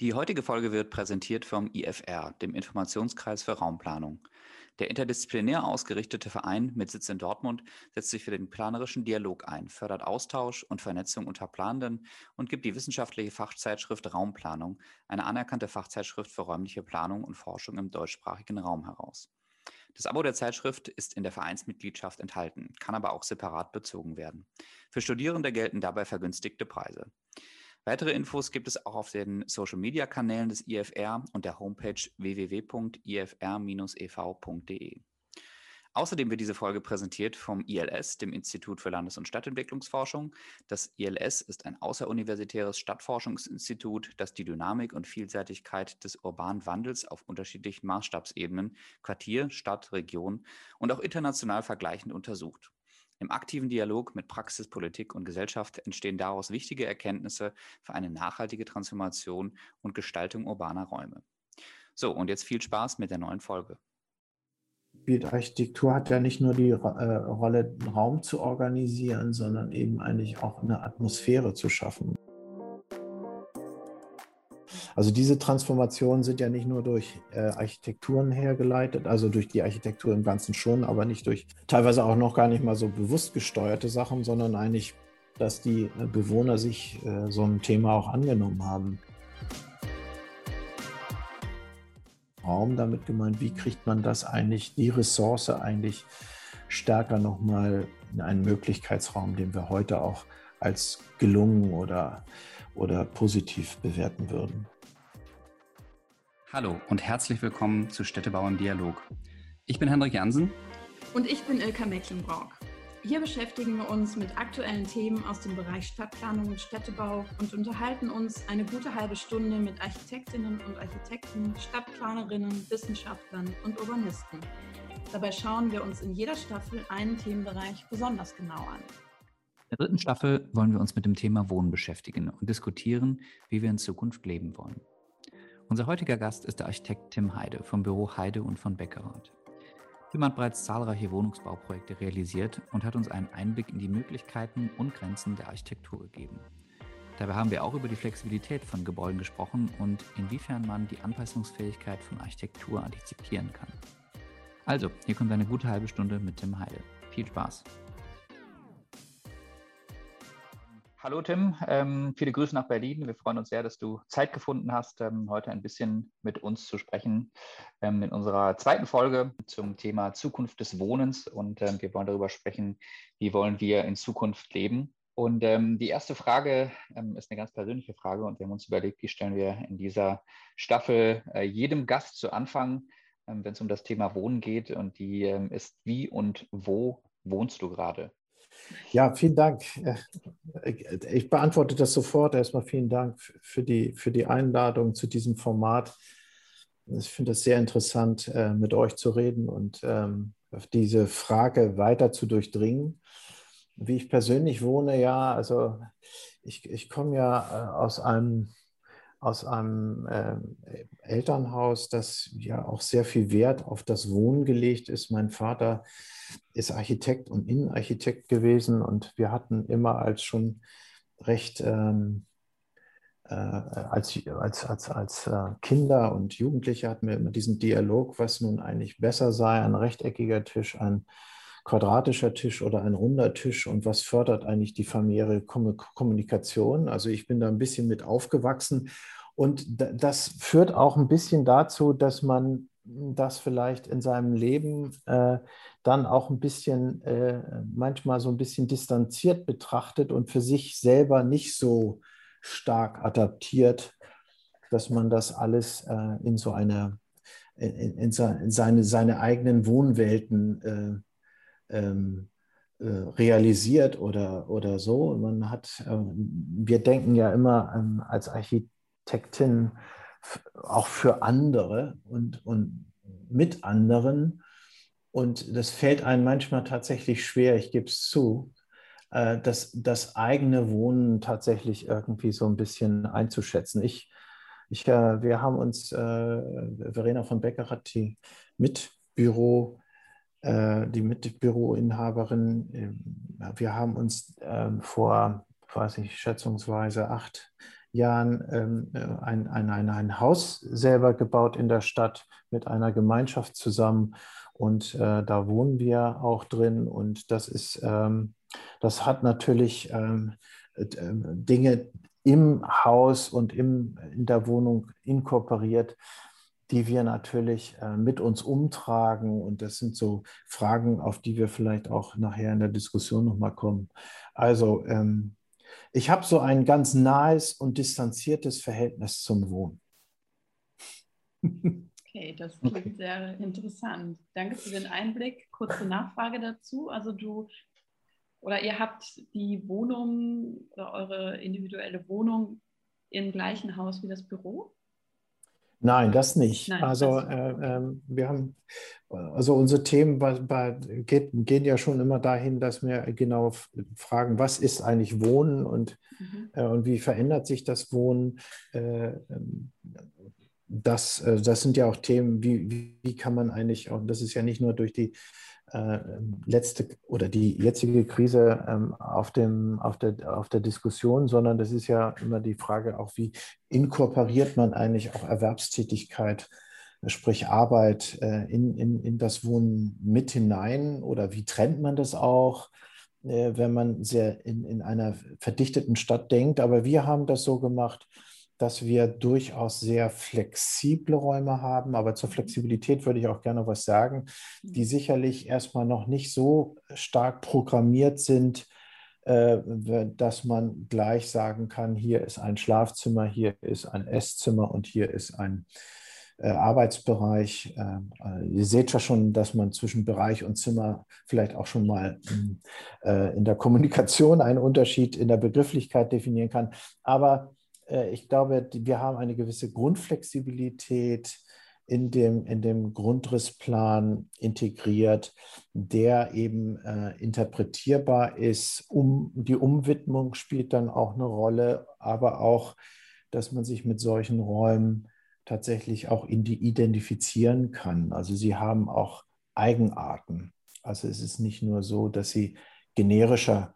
Die heutige Folge wird präsentiert vom IFR, dem Informationskreis für Raumplanung. Der interdisziplinär ausgerichtete Verein mit Sitz in Dortmund setzt sich für den planerischen Dialog ein, fördert Austausch und Vernetzung unter Planenden und gibt die wissenschaftliche Fachzeitschrift Raumplanung, eine anerkannte Fachzeitschrift für räumliche Planung und Forschung im deutschsprachigen Raum heraus. Das Abo der Zeitschrift ist in der Vereinsmitgliedschaft enthalten, kann aber auch separat bezogen werden. Für Studierende gelten dabei vergünstigte Preise. Weitere Infos gibt es auch auf den Social-Media-Kanälen des IFR und der Homepage www.ifr-ev.de. Außerdem wird diese Folge präsentiert vom ILS, dem Institut für Landes- und Stadtentwicklungsforschung. Das ILS ist ein außeruniversitäres Stadtforschungsinstitut, das die Dynamik und Vielseitigkeit des urbanen Wandels auf unterschiedlichen Maßstabsebenen, Quartier, Stadt, Region und auch international vergleichend untersucht. Im aktiven Dialog mit Praxis, Politik und Gesellschaft entstehen daraus wichtige Erkenntnisse für eine nachhaltige Transformation und Gestaltung urbaner Räume. So, und jetzt viel Spaß mit der neuen Folge. Architektur hat ja nicht nur die äh, Rolle, Raum zu organisieren, sondern eben eigentlich auch eine Atmosphäre zu schaffen. Also diese Transformationen sind ja nicht nur durch äh, Architekturen hergeleitet, also durch die Architektur im Ganzen schon, aber nicht durch teilweise auch noch gar nicht mal so bewusst gesteuerte Sachen, sondern eigentlich, dass die äh, Bewohner sich äh, so ein Thema auch angenommen haben. Raum damit gemeint, wie kriegt man das eigentlich, die Ressource eigentlich stärker nochmal in einen Möglichkeitsraum, den wir heute auch als gelungen oder, oder positiv bewerten würden. Hallo und herzlich willkommen zu Städtebau im Dialog. Ich bin Hendrik Jansen. Und ich bin Ilka Mecklenburg. Hier beschäftigen wir uns mit aktuellen Themen aus dem Bereich Stadtplanung und Städtebau und unterhalten uns eine gute halbe Stunde mit Architektinnen und Architekten, Stadtplanerinnen, Wissenschaftlern und Urbanisten. Dabei schauen wir uns in jeder Staffel einen Themenbereich besonders genau an. In der dritten Staffel wollen wir uns mit dem Thema Wohnen beschäftigen und diskutieren, wie wir in Zukunft leben wollen. Unser heutiger Gast ist der Architekt Tim Heide vom Büro Heide und von Beckerath. Tim hat bereits zahlreiche Wohnungsbauprojekte realisiert und hat uns einen Einblick in die Möglichkeiten und Grenzen der Architektur gegeben. Dabei haben wir auch über die Flexibilität von Gebäuden gesprochen und inwiefern man die Anpassungsfähigkeit von Architektur antizipieren kann. Also, hier kommt eine gute halbe Stunde mit Tim Heide. Viel Spaß! Hallo Tim, ähm, viele Grüße nach Berlin. Wir freuen uns sehr, dass du Zeit gefunden hast, ähm, heute ein bisschen mit uns zu sprechen ähm, in unserer zweiten Folge zum Thema Zukunft des Wohnens. Und ähm, wir wollen darüber sprechen, wie wollen wir in Zukunft leben. Und ähm, die erste Frage ähm, ist eine ganz persönliche Frage und wir haben uns überlegt, die stellen wir in dieser Staffel äh, jedem Gast zu Anfang, wenn es um das Thema Wohnen geht. Und die ist, wie und wo wohnst du gerade? Ja, vielen Dank. Äh, ich beantworte das sofort. Erstmal vielen Dank für die, für die Einladung zu diesem Format. Ich finde es sehr interessant, äh, mit euch zu reden und ähm, diese Frage weiter zu durchdringen. Wie ich persönlich wohne, ja, also ich, ich komme ja äh, aus einem, aus einem Elternhaus, das ja auch sehr viel Wert auf das Wohnen gelegt ist. Mein Vater ist Architekt und Innenarchitekt gewesen und wir hatten immer als schon recht ähm, äh, als, als, als, als äh, Kinder und Jugendliche hatten wir immer diesen Dialog, was nun eigentlich besser sei, ein rechteckiger Tisch, ein quadratischer Tisch oder ein runder Tisch und was fördert eigentlich die familiäre Kommunikation. Also ich bin da ein bisschen mit aufgewachsen und das führt auch ein bisschen dazu, dass man das vielleicht in seinem Leben äh, dann auch ein bisschen, äh, manchmal so ein bisschen distanziert betrachtet und für sich selber nicht so stark adaptiert, dass man das alles äh, in so eine, in, in, seine, seine eigenen Wohnwelten äh, ähm, äh, realisiert oder, oder so. Man hat, äh, wir denken ja immer ähm, als Architektin, auch für andere und, und mit anderen. Und das fällt einem manchmal tatsächlich schwer, ich gebe es zu, äh, das, das eigene Wohnen tatsächlich irgendwie so ein bisschen einzuschätzen. Ich, ich, äh, wir haben uns, äh, Verena von Becker hat die Mitbüro, die Mitbüroinhaberin, wir haben uns ähm, vor, weiß ich, schätzungsweise acht Jahren ähm, ein, ein, ein, ein Haus selber gebaut in der Stadt mit einer Gemeinschaft zusammen. Und äh, da wohnen wir auch drin. Und das ist, ähm, das hat natürlich ähm, äh, Dinge im Haus und im, in der Wohnung inkorporiert, die wir natürlich äh, mit uns umtragen. Und das sind so Fragen, auf die wir vielleicht auch nachher in der Diskussion nochmal kommen. Also ähm, ich habe so ein ganz nahes und distanziertes Verhältnis zum Wohnen. Okay, das klingt okay. sehr interessant. Danke für den Einblick. Kurze Nachfrage dazu. Also du oder ihr habt die Wohnung oder eure individuelle Wohnung im gleichen Haus wie das Büro? Nein, das nicht. Nein, also äh, äh, wir haben, also unsere Themen bei, bei, geht, gehen ja schon immer dahin, dass wir genau fragen, was ist eigentlich Wohnen und, mhm. äh, und wie verändert sich das Wohnen? Äh, ähm, das, äh, das sind ja auch Themen, wie, wie, wie kann man eigentlich, und das ist ja nicht nur durch die äh, letzte oder die jetzige Krise ähm, auf, dem, auf, der, auf der Diskussion, sondern das ist ja immer die Frage auch, wie inkorporiert man eigentlich auch Erwerbstätigkeit, sprich Arbeit äh, in, in, in das Wohnen mit hinein oder wie trennt man das auch? Äh, wenn man sehr in, in einer verdichteten Stadt denkt. Aber wir haben das so gemacht, dass wir durchaus sehr flexible Räume haben. Aber zur Flexibilität würde ich auch gerne was sagen, die mhm. sicherlich erstmal noch nicht so stark programmiert sind, äh, dass man gleich sagen kann, hier ist ein Schlafzimmer, hier ist ein Esszimmer und hier ist ein äh, Arbeitsbereich. Äh, ihr seht ja schon, dass man zwischen Bereich und Zimmer vielleicht auch schon mal in der Kommunikation einen Unterschied in der Begrifflichkeit definieren kann. Aber äh, ich glaube, wir haben eine gewisse Grundflexibilität in dem, in dem Grundrissplan integriert, der eben äh, interpretierbar ist. Um, die Umwidmung spielt dann auch eine Rolle, aber auch, dass man sich mit solchen Räumen tatsächlich auch identifizieren kann. Also sie haben auch Eigenarten. Also es ist nicht nur so, dass sie generischer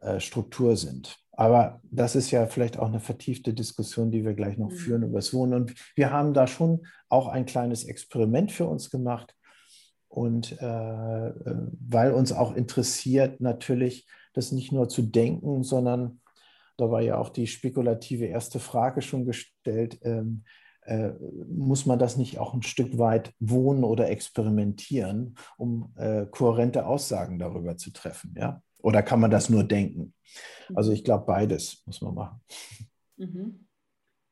äh, Struktur sind. Aber das ist ja vielleicht auch eine vertiefte Diskussion, die wir gleich noch mhm. führen über das Wohnen. Und wir haben da schon auch ein kleines Experiment für uns gemacht. Und äh, äh, weil uns auch interessiert, natürlich das nicht nur zu denken, sondern da war ja auch die spekulative erste Frage schon gestellt, ähm, äh, muss man das nicht auch ein Stück weit wohnen oder experimentieren, um äh, kohärente Aussagen darüber zu treffen? Ja? Oder kann man das nur denken? Also ich glaube, beides muss man machen. Mhm.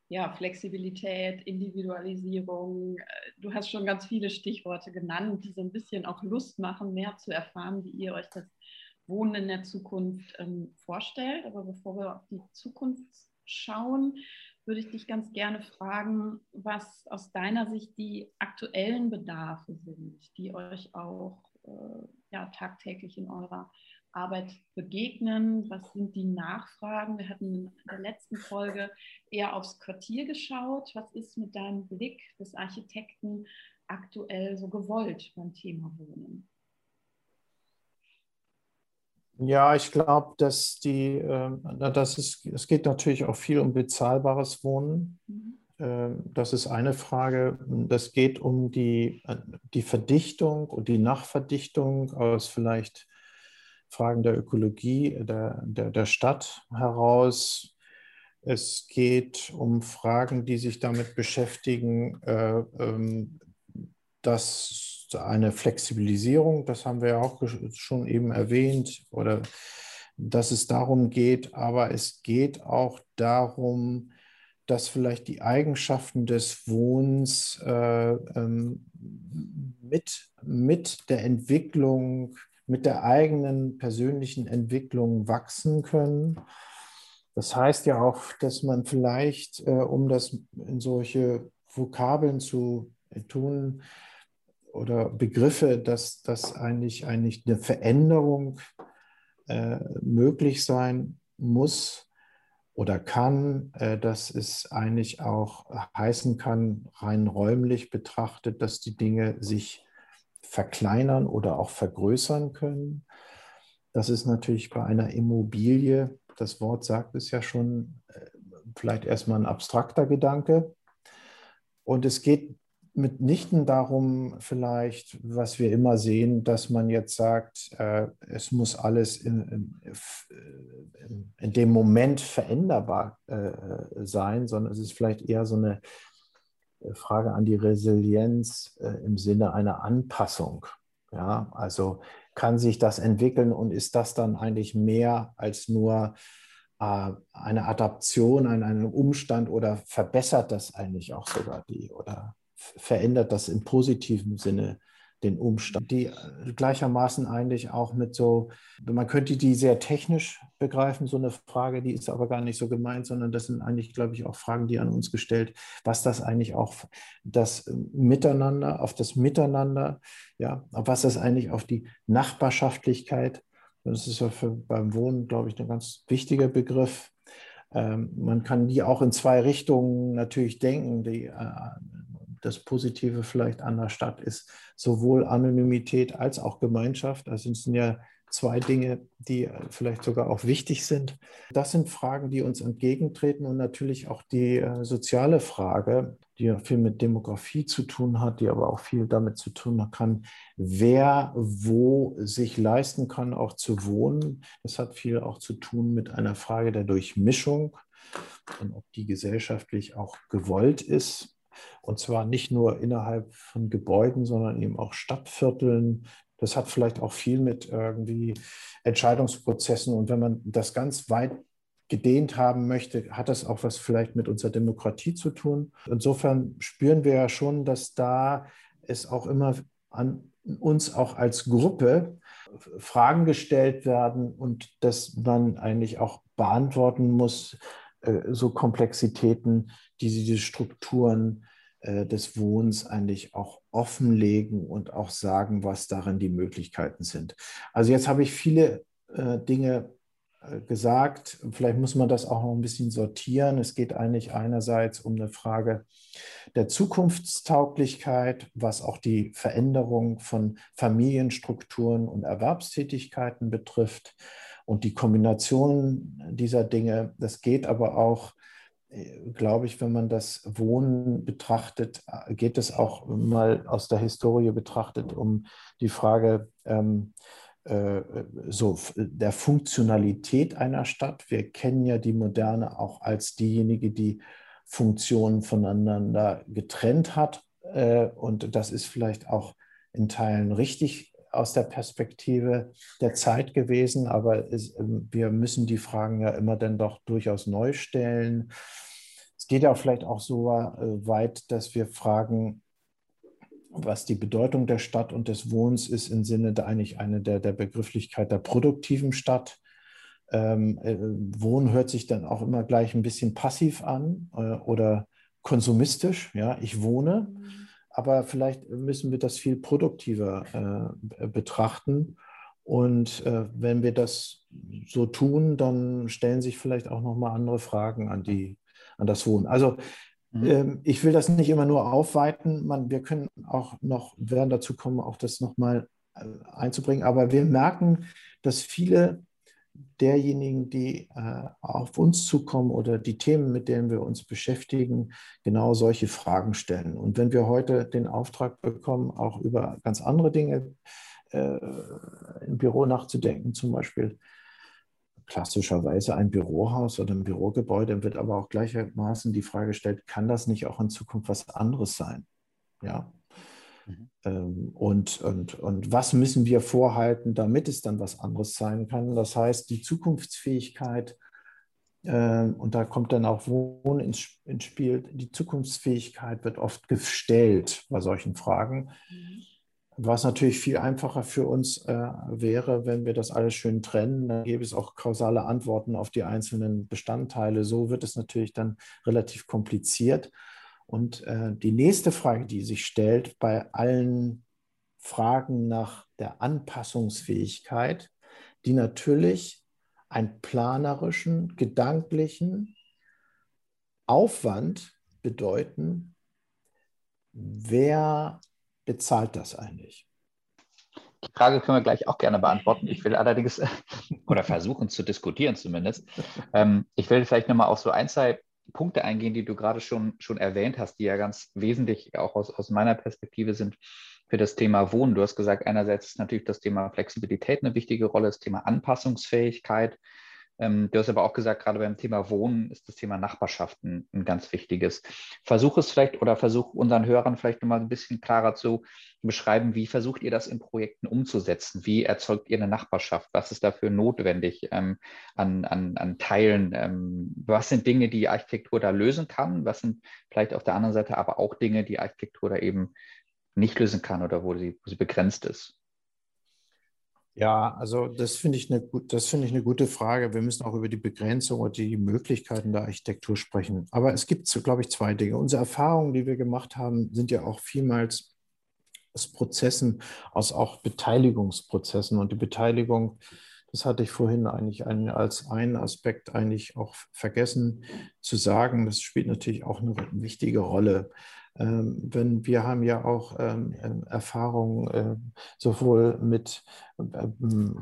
Ja, Flexibilität, Individualisierung. Äh, du hast schon ganz viele Stichworte genannt, die so ein bisschen auch Lust machen, mehr zu erfahren, wie ihr euch das Wohnen in der Zukunft ähm, vorstellt. Aber bevor wir auf die Zukunft schauen, würde ich dich ganz gerne fragen, was aus deiner Sicht die aktuellen Bedarfe sind, die euch auch äh, ja, tagtäglich in eurer Arbeit begegnen? Was sind die Nachfragen? Wir hatten in der letzten Folge eher aufs Quartier geschaut. Was ist mit deinem Blick des Architekten aktuell so gewollt beim Thema Wohnen? Ja, ich glaube, dass die, äh, das ist, es geht natürlich auch viel um bezahlbares Wohnen. Mhm. Ähm, das ist eine Frage. Das geht um die, die Verdichtung und die Nachverdichtung aus vielleicht Fragen der Ökologie der, der, der Stadt heraus. Es geht um Fragen, die sich damit beschäftigen, äh, ähm, dass eine Flexibilisierung, das haben wir ja auch schon eben erwähnt, oder dass es darum geht, aber es geht auch darum, dass vielleicht die Eigenschaften des Wohnens äh, ähm, mit, mit der Entwicklung mit der eigenen persönlichen Entwicklung wachsen können. Das heißt ja auch, dass man vielleicht, äh, um das in solche Vokabeln zu tun oder Begriffe, dass das eigentlich, eigentlich eine Veränderung äh, möglich sein muss oder kann, äh, dass es eigentlich auch heißen kann, rein räumlich betrachtet, dass die Dinge sich verkleinern oder auch vergrößern können. Das ist natürlich bei einer Immobilie, das Wort sagt es ja schon, äh, vielleicht erstmal ein abstrakter Gedanke. Und es geht mitnichten darum, vielleicht, was wir immer sehen, dass man jetzt sagt, äh, es muss alles in, in, in, dem Moment veränderbar äh, sein, sondern es ist vielleicht eher so eine Frage an die Resilienz äh, im Sinne einer Anpassung. Ja, also kann sich das entwickeln und ist das dann eigentlich mehr als nur äh, eine Adaption an einen Umstand oder verbessert das eigentlich auch sogar die oder verändert das im positiven Sinne den Umstand, die äh, gleichermaßen eigentlich auch mit so, man könnte die sehr technisch begreifen, so eine Frage, die ist aber gar nicht so gemeint, sondern das sind eigentlich, glaube ich, auch Fragen, die an uns gestellt, was das eigentlich auch das Miteinander, auf das Miteinander, ja, was das eigentlich auf die Nachbarschaftlichkeit, das ist ja für, beim Wohnen, glaube ich, ein ganz wichtiger Begriff. Ähm, man kann die auch in zwei Richtungen natürlich denken. Die, äh, das Positive vielleicht an der Stadt ist sowohl Anonymität als auch Gemeinschaft. Also es sind ja zwei Dinge, die vielleicht sogar auch wichtig sind. Das sind Fragen, die uns entgegentreten und natürlich auch die äh, soziale Frage, die viel mit Demografie zu tun hat, die aber auch viel damit zu tun kann, wer wo sich leisten kann, auch zu wohnen. Das hat viel auch zu tun mit einer Frage der Durchmischung und ob die gesellschaftlich auch gewollt ist. Und zwar nicht nur innerhalb von Gebäuden, sondern eben auch Stadtvierteln. Das hat vielleicht auch viel mit irgendwie Entscheidungsprozessen. Und wenn man das ganz weit gedehnt haben möchte, hat das auch was vielleicht mit unserer Demokratie zu tun. Insofern spüren wir ja schon, dass da es auch immer an uns auch als Gruppe Fragen gestellt werden und dass man eigentlich auch beantworten muss, äh, so Komplexitäten, die diese Strukturen äh, des Wohnens eigentlich auch offenlegen und auch sagen, was darin die Möglichkeiten sind. Also jetzt habe ich viele äh, Dinge gesagt. Vielleicht muss man das auch noch ein bisschen sortieren. Es geht eigentlich einerseits um eine Frage der Zukunftstauglichkeit, was auch die Veränderung von Familienstrukturen und Erwerbstätigkeiten betrifft und die Kombination dieser Dinge. Das geht aber auch, äh, glaube ich, wenn man das Wohnen betrachtet, äh, geht es auch mal aus der Historie betrachtet um die Frage ähm, äh, so der Funktionalität einer Stadt. Wir kennen ja die Moderne auch als diejenige, die Funktionen voneinander getrennt hat. Und das ist vielleicht auch in Teilen richtig aus der Perspektive der Zeit gewesen, aber es, ähm, wir müssen die Fragen ja immer dann doch durchaus neu stellen. Es geht ja vielleicht auch so äh, weit, dass wir fragen, was die Bedeutung der Stadt und des Wohnens ist, im Sinne der eigentlich eine der, der Begrifflichkeit der produktiven Stadt. Ähm, äh, Wohnen hört sich dann auch immer gleich ein bisschen passiv an äh, oder konsumistisch. Ja, ich wohne. Mhm aber vielleicht müssen wir das viel produktiver äh, betrachten. Und äh, wenn wir das so tun, dann stellen sich vielleicht auch nochmal andere Fragen an, die, an das Wohnen. Also mhm. ähm, ich will das nicht immer nur aufweiten. Man, wir können auch noch, werden dazu kommen, auch das nochmal äh, einzubringen. Aber wir merken, dass viele derjenigen, die äh, auf uns zukommen oder die Themen, mit denen wir uns beschäftigen, genau solche Fragen stellen. Und wenn wir heute den Auftrag bekommen, auch über ganz andere Dinge äh, im Büro nachzudenken, zum Beispiel klassischerweise ein Bürohaus oder ein Bürogebäude, wird aber auch gleichermaßen die Frage gestellt, kann das nicht auch in Zukunft was anderes sein? Ja, Mhm. Ähm, und, und, und was müssen wir vorhalten, damit es dann was anderes sein kann? Das heißt, die Zukunftsfähigkeit, ähm, und da kommt dann auch Wohnen ins, ins Spiel, die Zukunftsfähigkeit wird oft gestellt bei solchen Fragen. Mhm. Was natürlich viel einfacher für uns äh, wäre, wenn wir das alles schön trennen, dann gäbe es auch kausale Antworten auf die einzelnen Bestandteile. So wird es natürlich dann relativ kompliziert. Und äh, die nächste Frage, die sich stellt bei allen Fragen nach der Anpassungsfähigkeit, die natürlich einen planerischen, gedanklichen Aufwand bedeuten, wer bezahlt das eigentlich? Die Frage können wir gleich auch gerne beantworten. Ich will allerdings, oder versuchen zu diskutieren zumindest. Ähm, ich will vielleicht nochmal auf so ein, zwei Punkte eingehen, die du gerade schon, schon erwähnt hast, die ja ganz wesentlich auch aus, aus meiner Perspektive sind für das Thema Wohnen. Du hast gesagt, einerseits ist natürlich das Thema Flexibilität eine wichtige Rolle, das Thema Anpassungsfähigkeit. Ähm, du hast aber auch gesagt, gerade beim Thema Wohnen ist das Thema Nachbarschaften ein ganz wichtiges. Versuch es vielleicht oder versuch unseren Hörern vielleicht nochmal ein bisschen klarer zu beschreiben, wie versucht ihr das in Projekten umzusetzen? Wie erzeugt ihr eine Nachbarschaft? Was ist dafür notwendig ähm, an, an, an Teilen? Ähm, was sind Dinge, die Architektur da lösen kann? Was sind vielleicht auf der anderen Seite aber auch Dinge, die Architektur da eben nicht lösen kann oder wo sie, wo sie begrenzt ist? Ja, also das finde ich, eine, das finde ich eine gute Frage. Wir müssen auch über die Begrenzung und die Möglichkeiten der Architektur sprechen. Aber es gibt, glaube ich, zwei Dinge. Unsere Erfahrungen, die wir gemacht haben, sind ja auch vielmals aus Prozessen, aus auch Beteiligungsprozessen. Und die Beteiligung, das hatte ich vorhin eigentlich als einen Aspekt eigentlich auch vergessen zu sagen. Das spielt natürlich auch eine wichtige Rolle. Ähm, wenn wir haben ja auch ähm, ähm Erfahrungen sowohl mit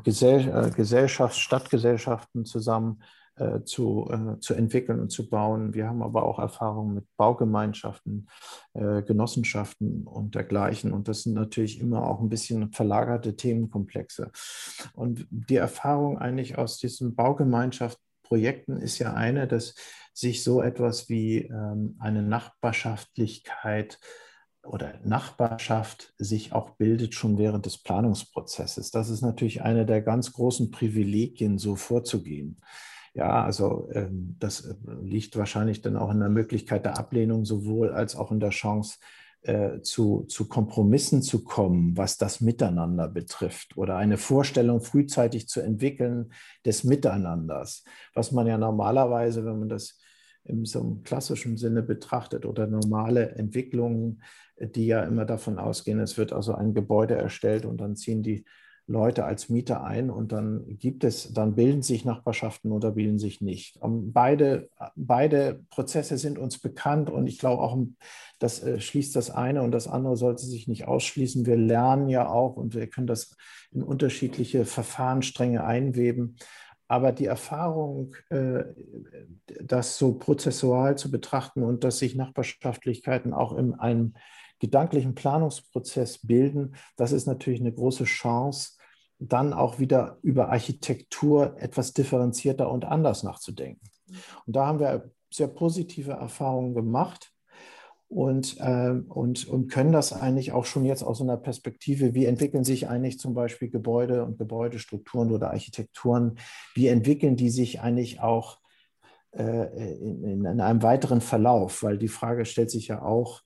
Gesell äh, Gesellschafts-, Stadtgesellschaften zusammen äh, zu, äh, zu entwickeln und zu bauen. Wir haben aber auch Erfahrungen mit Baugemeinschaften, Genossenschaften und dergleichen. Und das sind natürlich immer auch ein bisschen verlagerte Themenkomplexe. Und die Erfahrung eigentlich aus diesen Baugemeinschaftsprojekten ist ja eine, dass sich so etwas wie ähm, eine Nachbarschaftlichkeit oder Nachbarschaft sich auch bildet schon während des Planungsprozesses. Das ist natürlich eine der ganz großen Privilegien, so vorzugehen. Ja, also ähm, das äh, liegt wahrscheinlich dann auch in der Möglichkeit der Ablehnung sowohl als auch in der Chance, äh, zu, zu Kompromissen zu kommen, was das Miteinander betrifft oder eine Vorstellung frühzeitig zu entwickeln des Miteinanders, was man ja normalerweise, wenn man das in so einem klassischen Sinne betrachtet oder normale Entwicklungen, die ja immer davon ausgehen, es wird also ein Gebäude erstellt und dann ziehen die Leute als Mieter ein und dann gibt es, dann bilden sich Nachbarschaften oder bilden sich nicht. Beide, beide Prozesse sind uns bekannt und ich glaube auch, das äh, schließt das eine und das andere sollte sich nicht ausschließen. Wir lernen ja auch und wir können das in unterschiedliche Verfahrensstränge einweben. Aber die Erfahrung, äh, das so prozessual zu betrachten und dass sich Nachbarschaftlichkeiten auch in einem gedanklichen Planungsprozess bilden, das ist natürlich eine große Chance, dann auch wieder über Architektur etwas differenzierter und anders nachzudenken. Und da haben wir sehr positive Erfahrungen gemacht und, äh, und, und können das eigentlich auch schon jetzt aus einer Perspektive, wie entwickeln sich eigentlich zum Beispiel Gebäude und Gebäudestrukturen oder Architekturen, wie entwickeln die sich eigentlich auch äh, in, in, einem weiteren Verlauf, weil die Frage stellt sich ja auch,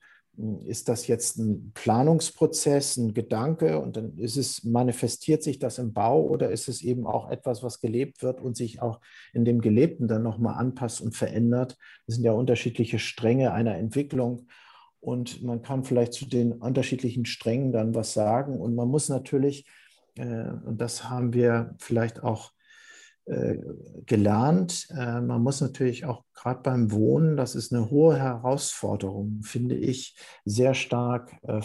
ist das jetzt ein Planungsprozess, ein Gedanke und dann ist es, manifestiert sich das im Bau oder ist es eben auch etwas, was gelebt wird und sich auch in dem Gelebten dann nochmal anpasst und verändert? Das sind ja unterschiedliche Stränge einer Entwicklung und man kann vielleicht zu den unterschiedlichen Strängen dann was sagen und man muss natürlich, äh, und das haben wir vielleicht auch gelernt. Äh, man muss natürlich auch gerade beim Wohnen, das ist eine hohe Herausforderung, finde ich, sehr stark äh,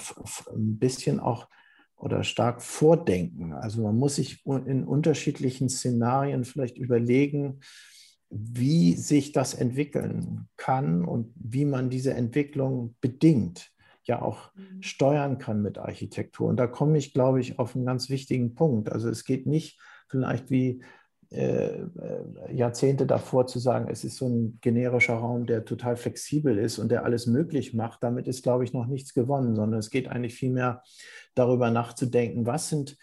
ein bisschen auch oder stark vordenken. Also man muss sich in unterschiedlichen Szenarien vielleicht überlegen, wie sich das entwickeln kann und wie man diese Entwicklung bedingt ja auch mhm. steuern kann mit Architektur. Und da komme ich, glaube ich, auf einen ganz wichtigen Punkt. Also es geht nicht vielleicht wie äh, äh, Jahrzehnte davor zu sagen, es ist so ein generischer Raum, der total flexibel ist und der alles möglich macht, damit ist, glaube ich, noch nichts gewonnen, sondern es geht eigentlich vielmehr darüber nachzudenken, was sind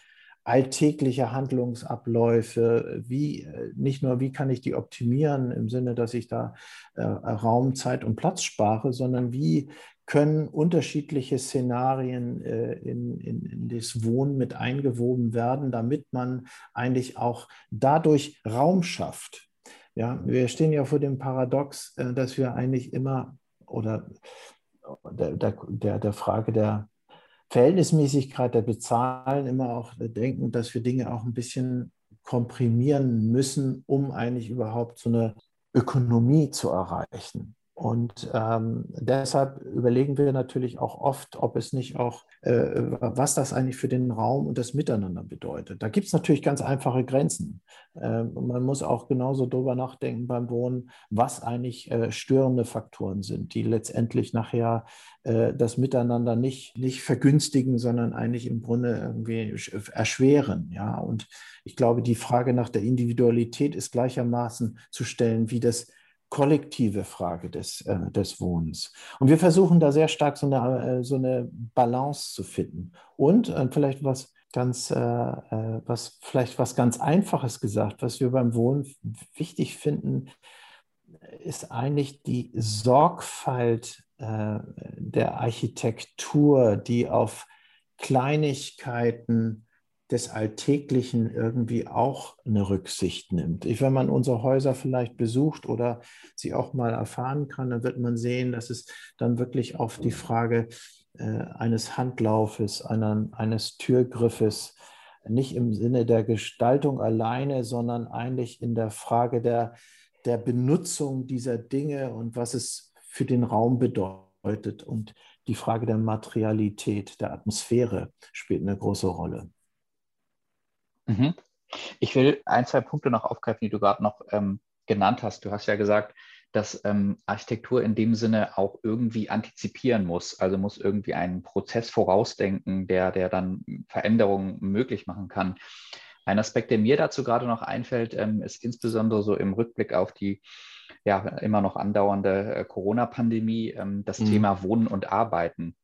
alltägliche Handlungsabläufe, wie nicht nur, wie kann ich die optimieren im Sinne, dass ich da äh, Raum, Zeit und Platz spare, sondern wie können unterschiedliche Szenarien äh, in, in, in, das Wohnen mit eingewoben werden, damit man eigentlich auch dadurch Raum schafft. Ja, wir stehen ja vor dem Paradox, äh, dass wir eigentlich immer oder der, der, der Frage der Verhältnismäßigkeit der Bezahlen immer auch denken, dass wir Dinge auch ein bisschen komprimieren müssen, um eigentlich überhaupt so eine Ökonomie zu erreichen. Und ähm, deshalb überlegen wir natürlich auch oft, ob es nicht auch, äh, was das eigentlich für den Raum und das Miteinander bedeutet. Da gibt es natürlich ganz einfache Grenzen. Äh, man muss auch genauso darüber nachdenken beim Wohnen, was eigentlich äh, störende Faktoren sind, die letztendlich nachher äh, das Miteinander nicht, nicht vergünstigen, sondern eigentlich im Grunde irgendwie erschweren. Ja? Und ich glaube, die Frage nach der Individualität ist gleichermaßen zu stellen wie das kollektive Frage des, äh, des Wohnens. Und wir versuchen da sehr stark so eine, äh, so eine Balance zu finden. Und äh, vielleicht was ganz, äh, äh, was vielleicht was ganz Einfaches gesagt, was wir beim Wohnen wichtig finden, ist eigentlich die Sorgfalt äh, der Architektur, die auf Kleinigkeiten des Alltäglichen irgendwie auch eine Rücksicht nimmt. Ich, wenn man unsere Häuser vielleicht besucht oder sie auch mal erfahren kann, dann wird man sehen, dass es dann wirklich auf die Frage äh, eines Handlaufes, einer, eines Türgriffes, nicht im Sinne der Gestaltung alleine, sondern eigentlich in der Frage der, der Benutzung dieser Dinge und was es für den Raum bedeutet. Und die Frage der Materialität, der Atmosphäre spielt eine große Rolle. Mhm. Ich will ein, zwei Punkte noch aufgreifen, die du gerade noch ähm, genannt hast. Du hast ja gesagt, dass ähm, Architektur in dem Sinne auch irgendwie antizipieren muss, also muss irgendwie einen Prozess vorausdenken, der, der dann Veränderungen möglich machen kann. Ein Aspekt, der mir dazu gerade noch einfällt, ähm, ist insbesondere so im Rückblick auf die ja immer noch andauernde äh, Corona-Pandemie, ähm, das mhm. Thema Wohnen und Arbeiten.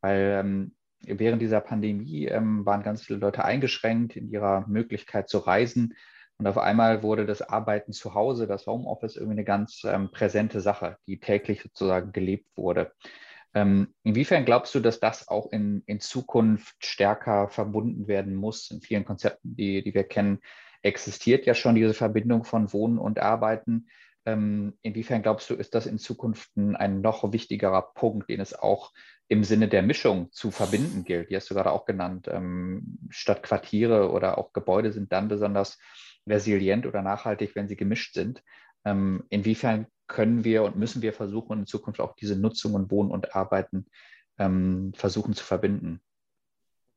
Weil ähm, während dieser Pandemie ähm, waren ganz viele Leute eingeschränkt in ihrer Möglichkeit zu reisen. Und auf einmal wurde das Arbeiten zu Hause, das Homeoffice, irgendwie eine ganz ähm, präsente Sache, die täglich sozusagen gelebt wurde. Ähm, inwiefern glaubst du, dass das auch in, in Zukunft stärker verbunden werden muss? In vielen Konzepten, die, die wir kennen, existiert ja schon diese Verbindung von Wohnen und Arbeiten. Ähm, inwiefern glaubst du, ist das in Zukunft ein noch wichtigerer Punkt, den es auch im Sinne der Mischung zu verbinden gilt? Die hast du gerade auch genannt. Ähm, statt Quartiere oder auch Gebäude sind dann besonders resilient oder nachhaltig, wenn sie gemischt sind. Ähm, inwiefern können wir und müssen wir versuchen, in Zukunft auch diese Nutzung und Wohnen und Arbeiten versuchen zu verbinden?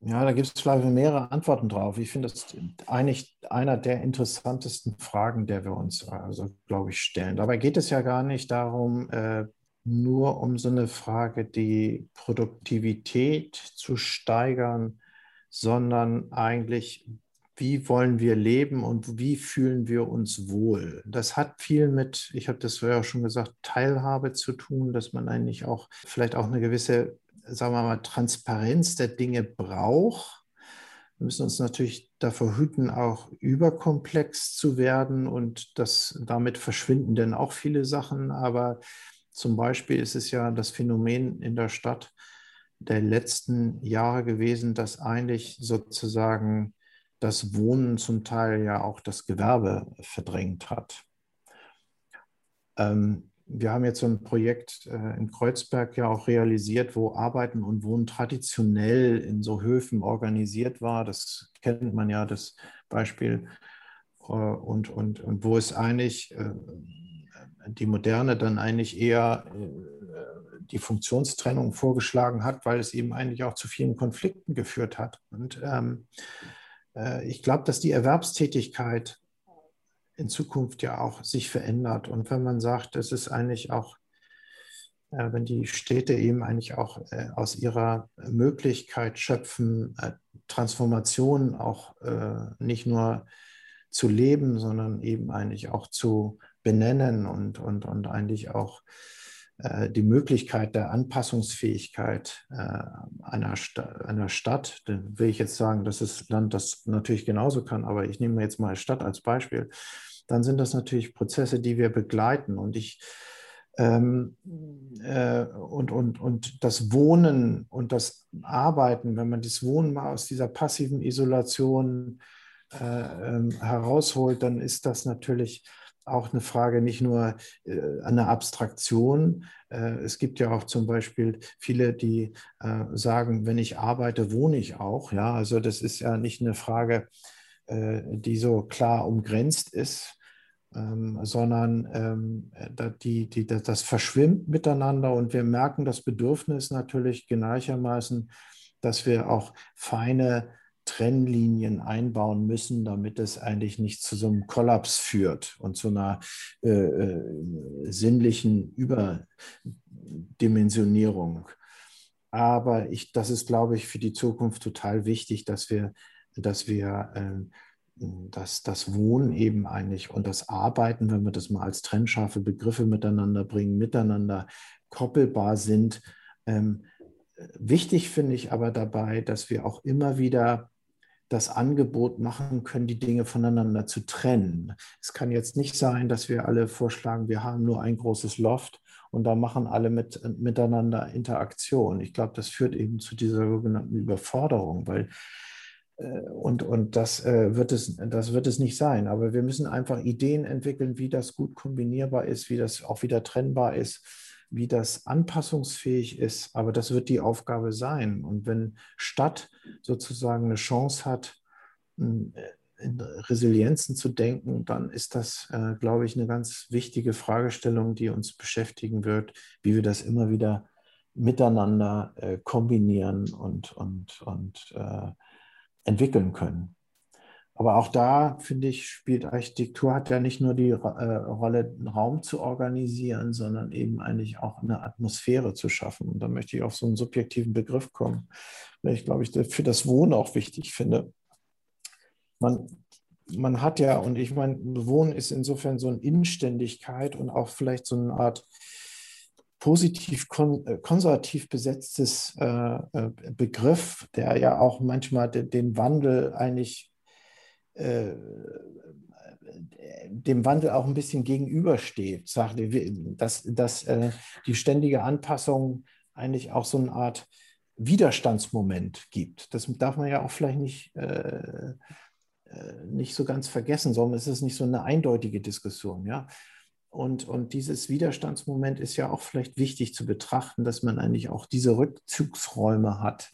Ja, da gibt es vielleicht mehrere Antworten drauf. Ich finde das eigentlich einer der interessantesten Fragen, der wir uns, also glaube ich, stellen. Dabei geht es ja gar nicht darum, äh, nur um so eine Frage, die Produktivität zu steigern, sondern eigentlich, wie wollen wir leben und wie fühlen wir uns wohl? Das hat viel mit, ich habe das ja auch schon gesagt, Teilhabe zu tun, dass man eigentlich auch vielleicht auch eine gewisse sagen wir mal, Transparenz der Dinge braucht. Wir müssen uns natürlich davor hüten, auch überkomplex zu werden und das, damit verschwinden denn auch viele Sachen. Aber zum Beispiel ist es ja das Phänomen in der Stadt der letzten Jahre gewesen, dass eigentlich sozusagen das Wohnen zum Teil ja auch das Gewerbe verdrängt hat. Ähm, wir haben jetzt so ein Projekt äh, in Kreuzberg ja auch realisiert, wo Arbeiten und Wohnen traditionell in so Höfen organisiert war. Das kennt man ja, das Beispiel. Äh, und, und, und wo es eigentlich äh, die Moderne dann eigentlich eher äh, die Funktionstrennung vorgeschlagen hat, weil es eben eigentlich auch zu vielen Konflikten geführt hat. Und ähm, äh, ich glaube, dass die Erwerbstätigkeit in Zukunft ja auch sich verändert. Und wenn man sagt, es ist eigentlich auch, äh, wenn die Städte eben eigentlich auch äh, aus ihrer Möglichkeit schöpfen, äh, Transformationen auch äh, nicht nur zu leben, sondern eben eigentlich auch zu benennen und, und, und eigentlich auch äh, die Möglichkeit der Anpassungsfähigkeit äh, einer, Sta einer Stadt, dann will ich jetzt sagen, dass das Land das natürlich genauso kann, aber ich nehme jetzt mal Stadt als Beispiel, dann sind das natürlich Prozesse, die wir begleiten. Und ich ähm, äh, und, und, und das Wohnen und das Arbeiten, wenn man das Wohnen mal aus dieser passiven Isolation äh, ähm, herausholt, dann ist das natürlich auch eine Frage nicht nur äh, eine Abstraktion. Äh, es gibt ja auch zum Beispiel viele, die äh, sagen, wenn ich arbeite, wohne ich auch. Ja, also das ist ja nicht eine Frage, äh, die so klar umgrenzt ist, ähm, sondern ähm, die, die, das verschwimmt miteinander und wir merken das Bedürfnis natürlich gleichermaßen, dass wir auch feine Trennlinien einbauen müssen, damit es eigentlich nicht zu so einem Kollaps führt und zu einer äh, äh, sinnlichen Überdimensionierung. Aber ich, das ist, glaube ich, für die Zukunft total wichtig, dass wir, dass wir äh, dass das Wohnen eben eigentlich und das Arbeiten, wenn wir das mal als trennscharfe Begriffe miteinander bringen, miteinander koppelbar sind. Ähm, wichtig finde ich aber dabei, dass wir auch immer wieder das Angebot machen können, die Dinge voneinander zu trennen. Es kann jetzt nicht sein, dass wir alle vorschlagen, wir haben nur ein großes Loft und da machen alle mit, miteinander Interaktion. Ich glaube, das führt eben zu dieser sogenannten Überforderung, weil äh, und, und das, äh, wird es, das wird es nicht sein. Aber wir müssen einfach Ideen entwickeln, wie das gut kombinierbar ist, wie das auch wieder trennbar ist wie das anpassungsfähig ist, aber das wird die Aufgabe sein. Und wenn Stadt sozusagen eine Chance hat, in Resilienzen zu denken, dann ist das, äh, glaube ich, eine ganz wichtige Fragestellung, die uns beschäftigen wird, wie wir das immer wieder miteinander äh, kombinieren und, und, und äh, entwickeln können. Aber auch da, finde ich, spielt Architektur hat ja nicht nur die äh, Rolle, Raum zu organisieren, sondern eben eigentlich auch eine Atmosphäre zu schaffen. Und da möchte ich auf so einen subjektiven Begriff kommen, weil ich, glaube ich, für das Wohnen auch wichtig finde. Man, man hat ja, und ich meine, Wohnen ist insofern so eine Innenständigkeit und auch vielleicht so eine Art positiv äh, konservativ besetztes äh, äh, Begriff, der ja auch manchmal de den Wandel eigentlich äh, dem Wandel auch ein bisschen gegenübersteht, dass, dass äh, die ständige Anpassung eigentlich auch so eine Art Widerstandsmoment gibt. Das darf man ja auch vielleicht nicht, äh, nicht so ganz vergessen, sondern es ist nicht so eine eindeutige Diskussion. Ja? Und, und dieses Widerstandsmoment ist ja auch vielleicht wichtig zu betrachten, dass man eigentlich auch diese Rückzugsräume hat.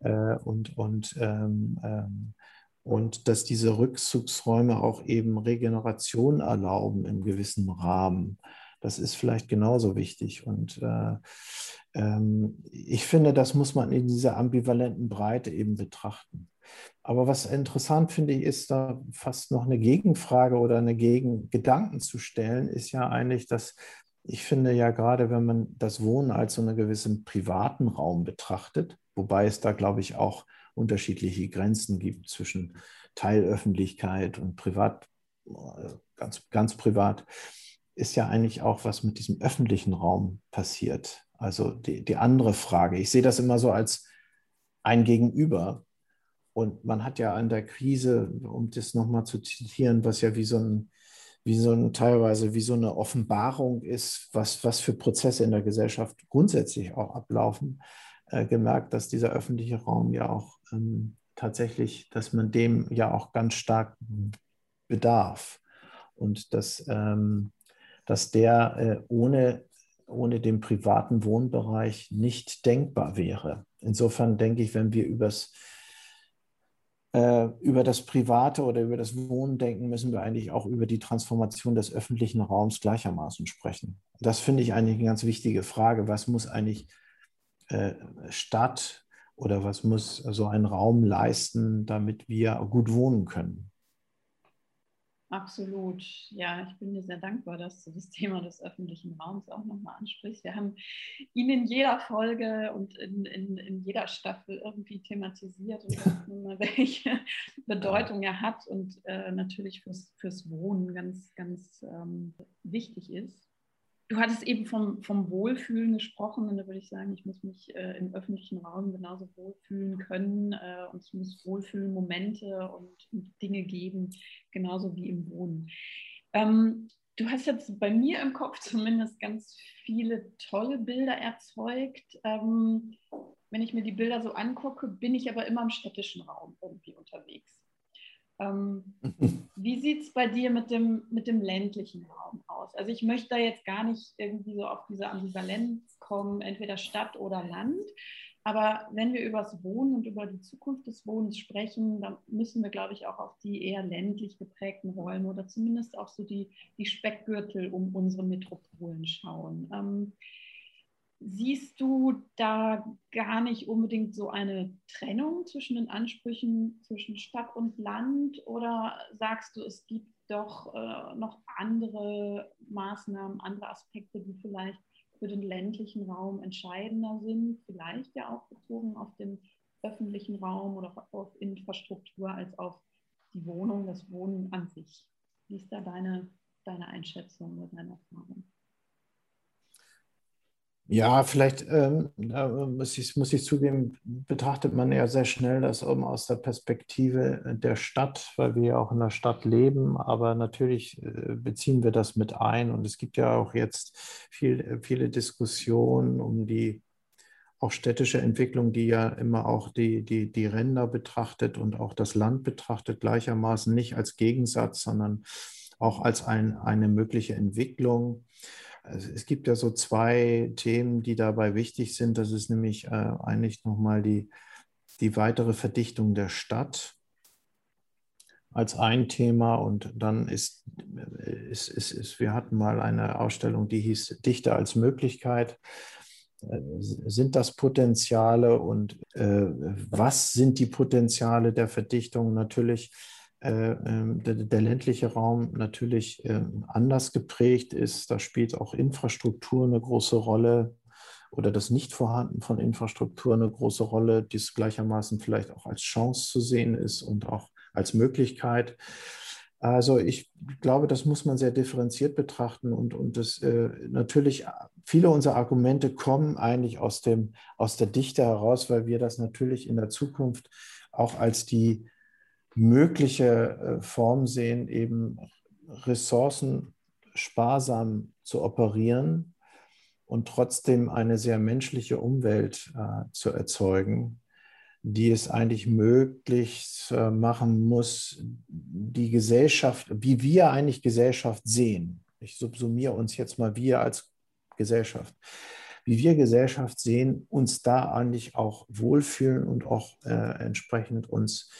und und ähm, ähm, und dass diese Rückzugsräume auch eben Regeneration erlauben im gewissen Rahmen. Das ist vielleicht genauso wichtig. Und äh, ähm, ich finde, das muss man in dieser ambivalenten Breite eben betrachten. Aber was interessant finde ich, ist da fast noch eine Gegenfrage oder eine Gegengedanken zu stellen, ist ja eigentlich, dass ich finde ja gerade, wenn man das Wohnen als so einen gewissen privaten Raum betrachtet, wobei es da, glaube ich, auch unterschiedliche Grenzen gibt zwischen Teilöffentlichkeit und privat, ganz, ganz privat, ist ja eigentlich auch, was mit diesem öffentlichen Raum passiert. Also die, die andere Frage. Ich sehe das immer so als ein Gegenüber. Und man hat ja an der Krise, um das nochmal zu zitieren, was ja wie so ein, wie so ein teilweise wie so eine Offenbarung ist, was, was für Prozesse in der Gesellschaft grundsätzlich auch ablaufen, äh, gemerkt, dass dieser öffentliche Raum ja auch ähm, tatsächlich, dass man dem ja auch ganz stark bedarf und dass, ähm, dass der äh, ohne, ohne den privaten Wohnbereich nicht denkbar wäre. Insofern denke ich, wenn wir übers, äh, über das Private oder über das Wohnen denken, müssen wir eigentlich auch über die Transformation des öffentlichen Raums gleichermaßen sprechen. Das finde ich eigentlich eine ganz wichtige Frage. Was muss eigentlich Stadt oder was muss so ein Raum leisten, damit wir gut wohnen können? Absolut. Ja, ich bin dir sehr dankbar, dass du das Thema des öffentlichen Raums auch nochmal ansprichst. Wir haben ihn in jeder Folge und in, in, in jeder Staffel irgendwie thematisiert und welche Bedeutung er hat und äh, natürlich fürs, fürs Wohnen ganz, ganz ähm, wichtig ist. Du hattest eben vom, vom Wohlfühlen gesprochen und da würde ich sagen, ich muss mich äh, im öffentlichen Raum genauso wohlfühlen können äh, und es muss wohlfühlen Momente und, und, Dinge geben, genauso wie im Wohnen. Ähm, du hast jetzt bei mir im Kopf zumindest ganz viele tolle Bilder erzeugt. Ähm, wenn ich mir die Bilder so angucke, bin ich aber immer im städtischen Raum irgendwie unterwegs. Ähm, wie sieht es bei dir mit dem, mit dem ländlichen Raum aus? Also ich möchte da jetzt gar nicht irgendwie so auf diese Ambivalenz kommen, entweder Stadt oder Land, Aber wenn wir über das Wohnen und über die Zukunft des Wohnens sprechen, dann müssen wir, glaube ich, auch auf die eher ländlich geprägten Räume oder zumindest auch so die, die Speckgürtel um unsere Metropolen schauen. Ähm, siehst du da gar nicht unbedingt so eine Trennung zwischen den Ansprüchen zwischen Stadt und Land oder sagst du, es gibt doch äh, noch andere Maßnahmen, andere Aspekte, die vielleicht für den ländlichen Raum entscheidender sind, vielleicht ja auch bezogen auf den öffentlichen Raum oder auf Infrastruktur als auf die Wohnung, das Wohnen an sich. Wie ist da deine, deine Einschätzung oder deine Erfahrung? Ja, vielleicht ähm, muss, ich, muss ich zugeben, betrachtet man ja sehr schnell das aus der Perspektive der Stadt, weil wir ja auch in der Stadt leben. Aber natürlich äh, beziehen wir das mit ein. Und es gibt ja auch jetzt viel, viele Diskussionen um die auch städtische Entwicklung, die ja immer auch die, die, die Ränder betrachtet und auch das Land betrachtet, gleichermaßen nicht als Gegensatz, sondern auch als ein, eine mögliche Entwicklung. Also es gibt ja so zwei Themen, die dabei wichtig sind. Das ist nämlich äh, eigentlich nochmal die, die weitere Verdichtung der Stadt als ein Thema. Und dann ist, ist, ist, ist wir hatten mal eine Ausstellung, die hieß Dichte als Möglichkeit. Äh, sind das Potenziale und äh, was sind die Potenziale der Verdichtung? Natürlich äh, ähm, der, der, ländliche Raum natürlich ähm, anders geprägt ist. Da spielt auch Infrastruktur eine große Rolle oder das Nichtvorhanden von Infrastruktur eine große Rolle, die es gleichermaßen vielleicht auch als Chance zu sehen ist und auch als Möglichkeit. Also ich glaube, das muss man sehr differenziert betrachten und, und das äh, natürlich, viele unserer Argumente kommen eigentlich aus, dem, aus der Dichte heraus, weil wir das natürlich in der Zukunft auch als die mögliche äh, Form sehen, eben ressourcensparsam zu operieren und trotzdem eine sehr menschliche Umwelt äh, zu erzeugen, die es eigentlich möglich äh, machen muss, die Gesellschaft, wie wir eigentlich Gesellschaft sehen. Ich subsumiere uns jetzt mal wir als Gesellschaft. Wie wir Gesellschaft sehen, uns da eigentlich auch wohlfühlen und auch äh, entsprechend uns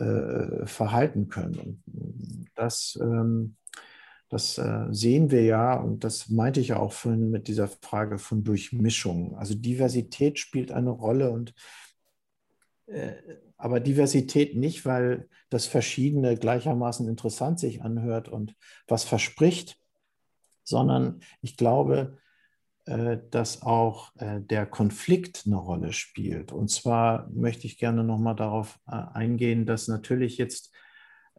äh, verhalten können. Und das, ähm, das äh, sehen wir ja und das meinte ich ja auch vorhin mit dieser Frage von Durchmischung. Also Diversität spielt eine Rolle und äh, aber Diversität nicht, weil das Verschiedene gleichermaßen interessant sich anhört und was verspricht, sondern ich glaube, dass auch äh, der Konflikt eine Rolle spielt. Und zwar möchte ich gerne nochmal darauf äh, eingehen, dass natürlich jetzt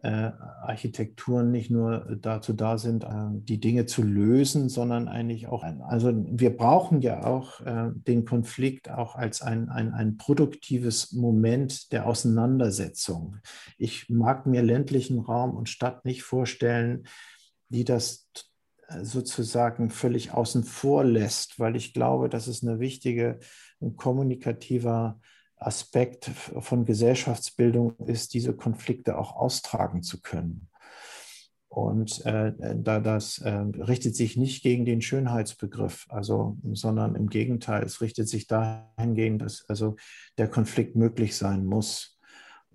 Architekturen nicht nur dazu da sind, die Dinge zu lösen, sondern eigentlich auch, also wir brauchen ja auch den Konflikt auch als ein, ein, ein produktives Moment der Auseinandersetzung. Ich mag mir ländlichen Raum und Stadt nicht vorstellen, die das sozusagen völlig außen vor lässt, weil ich glaube, dass es eine wichtige, ein kommunikativer Aspekt von Gesellschaftsbildung ist, diese Konflikte auch austragen zu können. Und äh, da das äh, richtet sich nicht gegen den Schönheitsbegriff, also, sondern im Gegenteil, es richtet sich dahingehend, dass also der Konflikt möglich sein muss.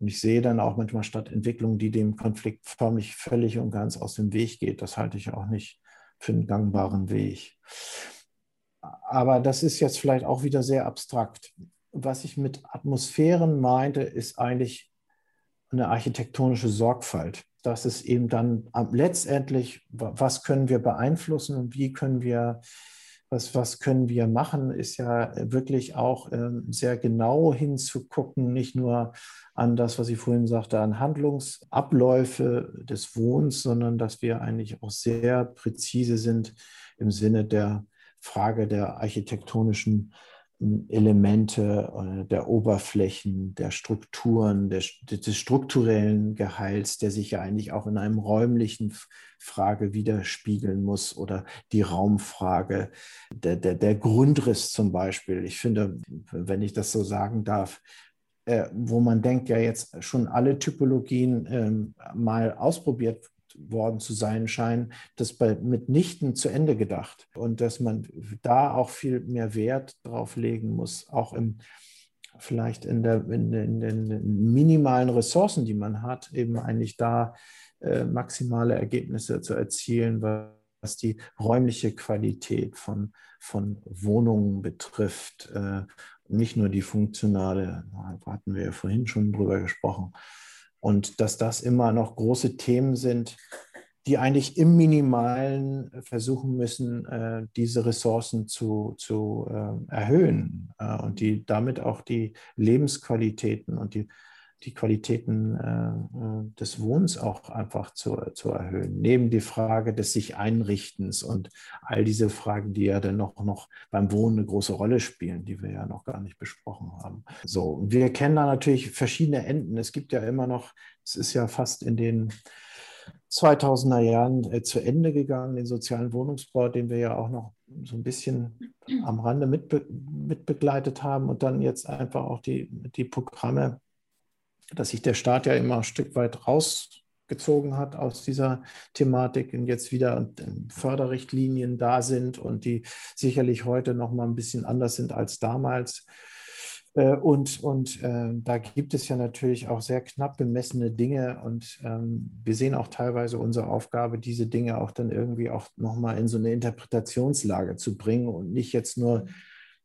Und ich sehe dann auch manchmal Stadtentwicklungen, die dem Konflikt förmlich völlig und ganz aus dem Weg geht. Das halte ich auch nicht für einen gangbaren Weg. Aber das ist jetzt vielleicht auch wieder sehr abstrakt. Was ich mit Atmosphären meinte, ist eigentlich eine architektonische Sorgfalt. Das ist eben dann letztendlich, was können wir beeinflussen und wie können wir was, was können wir machen, ist ja wirklich auch ähm, sehr genau hinzugucken, nicht nur an das, was ich vorhin sagte, an Handlungsabläufe des Wohnens, sondern dass wir eigentlich auch sehr präzise sind im Sinne der Frage der architektonischen Elemente äh, der Oberflächen, der Strukturen, des strukturellen Geheils, der sich ja eigentlich auch in einem räumlichen Frage widerspiegeln muss oder die Raumfrage, der, der, der Grundriss zum Beispiel. Ich finde, wenn ich das so sagen darf, äh, wo man denkt, ja jetzt schon alle Typologien ähm, mal ausprobiert worden zu sein scheinen, das bei mitnichten zu Ende gedacht und dass man da auch viel mehr Wert drauf legen muss, auch im, vielleicht in, der, in, in, den minimalen Ressourcen, die man hat, eben eigentlich da äh, maximale Ergebnisse zu erzielen, was die räumliche Qualität von, von Wohnungen betrifft. Äh, nicht nur die funktionale, da hatten wir ja vorhin schon drüber gesprochen. Und dass das immer noch große Themen sind, die eigentlich im Minimalen versuchen müssen, äh, diese Ressourcen zu, zu äh, erhöhen äh, und die damit auch die Lebensqualitäten und die, die Qualitäten des Wohnens auch einfach zu, zu erhöhen. Neben die Frage des sich Einrichtens und all diese Fragen, die ja dann noch, noch beim Wohnen eine große Rolle spielen, die wir ja noch gar nicht besprochen haben. So, wir kennen da natürlich verschiedene Enden. Es gibt ja immer noch, es ist ja fast in den 2000er Jahren äh, zu Ende gegangen, den sozialen Wohnungsbau, den wir ja auch noch so ein bisschen am Rande mitbe mitbegleitet haben und dann jetzt einfach auch die, die Programme, dass sich der Staat ja immer ein Stück weit rausgezogen hat aus dieser Thematik und jetzt wieder Förderrichtlinien da sind und die sicherlich heute noch mal ein bisschen anders sind als damals. Äh, und, und äh, da gibt es ja natürlich auch sehr knapp bemessene Dinge und ähm, wir sehen auch teilweise unsere Aufgabe, diese Dinge auch dann irgendwie auch nochmal in so eine Interpretationslage zu bringen und nicht jetzt nur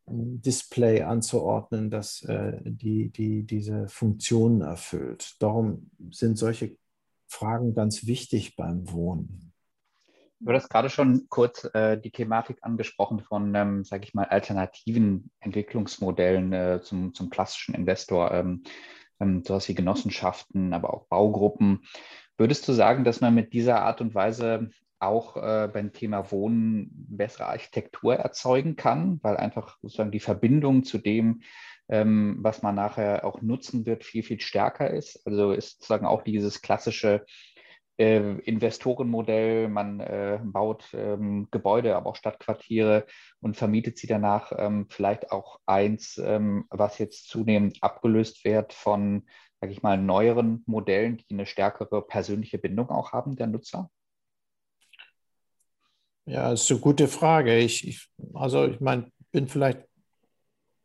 Display anzuordnen, das äh, die, die diese Funktionen erfüllt. Darum sind solche Fragen ganz wichtig beim Wohnen. Du hast gerade schon kurz äh, die Thematik angesprochen von, ähm, sage ich mal, alternativen Entwicklungsmodellen äh, zum, zum klassischen Investor, ähm, ähm, sowas wie Genossenschaften, aber auch Baugruppen. Würdest du sagen, dass man mit dieser Art und Weise auch äh, beim Thema Wohnen bessere Architektur erzeugen kann, weil einfach sozusagen die Verbindung zu dem, ähm, was man nachher auch nutzen wird, viel, viel stärker ist? Also ist sozusagen auch dieses klassische äh, Investorenmodell, man äh, baut ähm, Gebäude, aber auch Stadtquartiere und vermietet sie danach ähm, vielleicht auch eins, ähm, was jetzt zunehmend abgelöst wird von, sage ich mal, neueren Modellen, die eine stärkere persönliche Bindung auch haben der Nutzer? Ja, ist eine gute Frage. Ich, ich also ich meine, bin vielleicht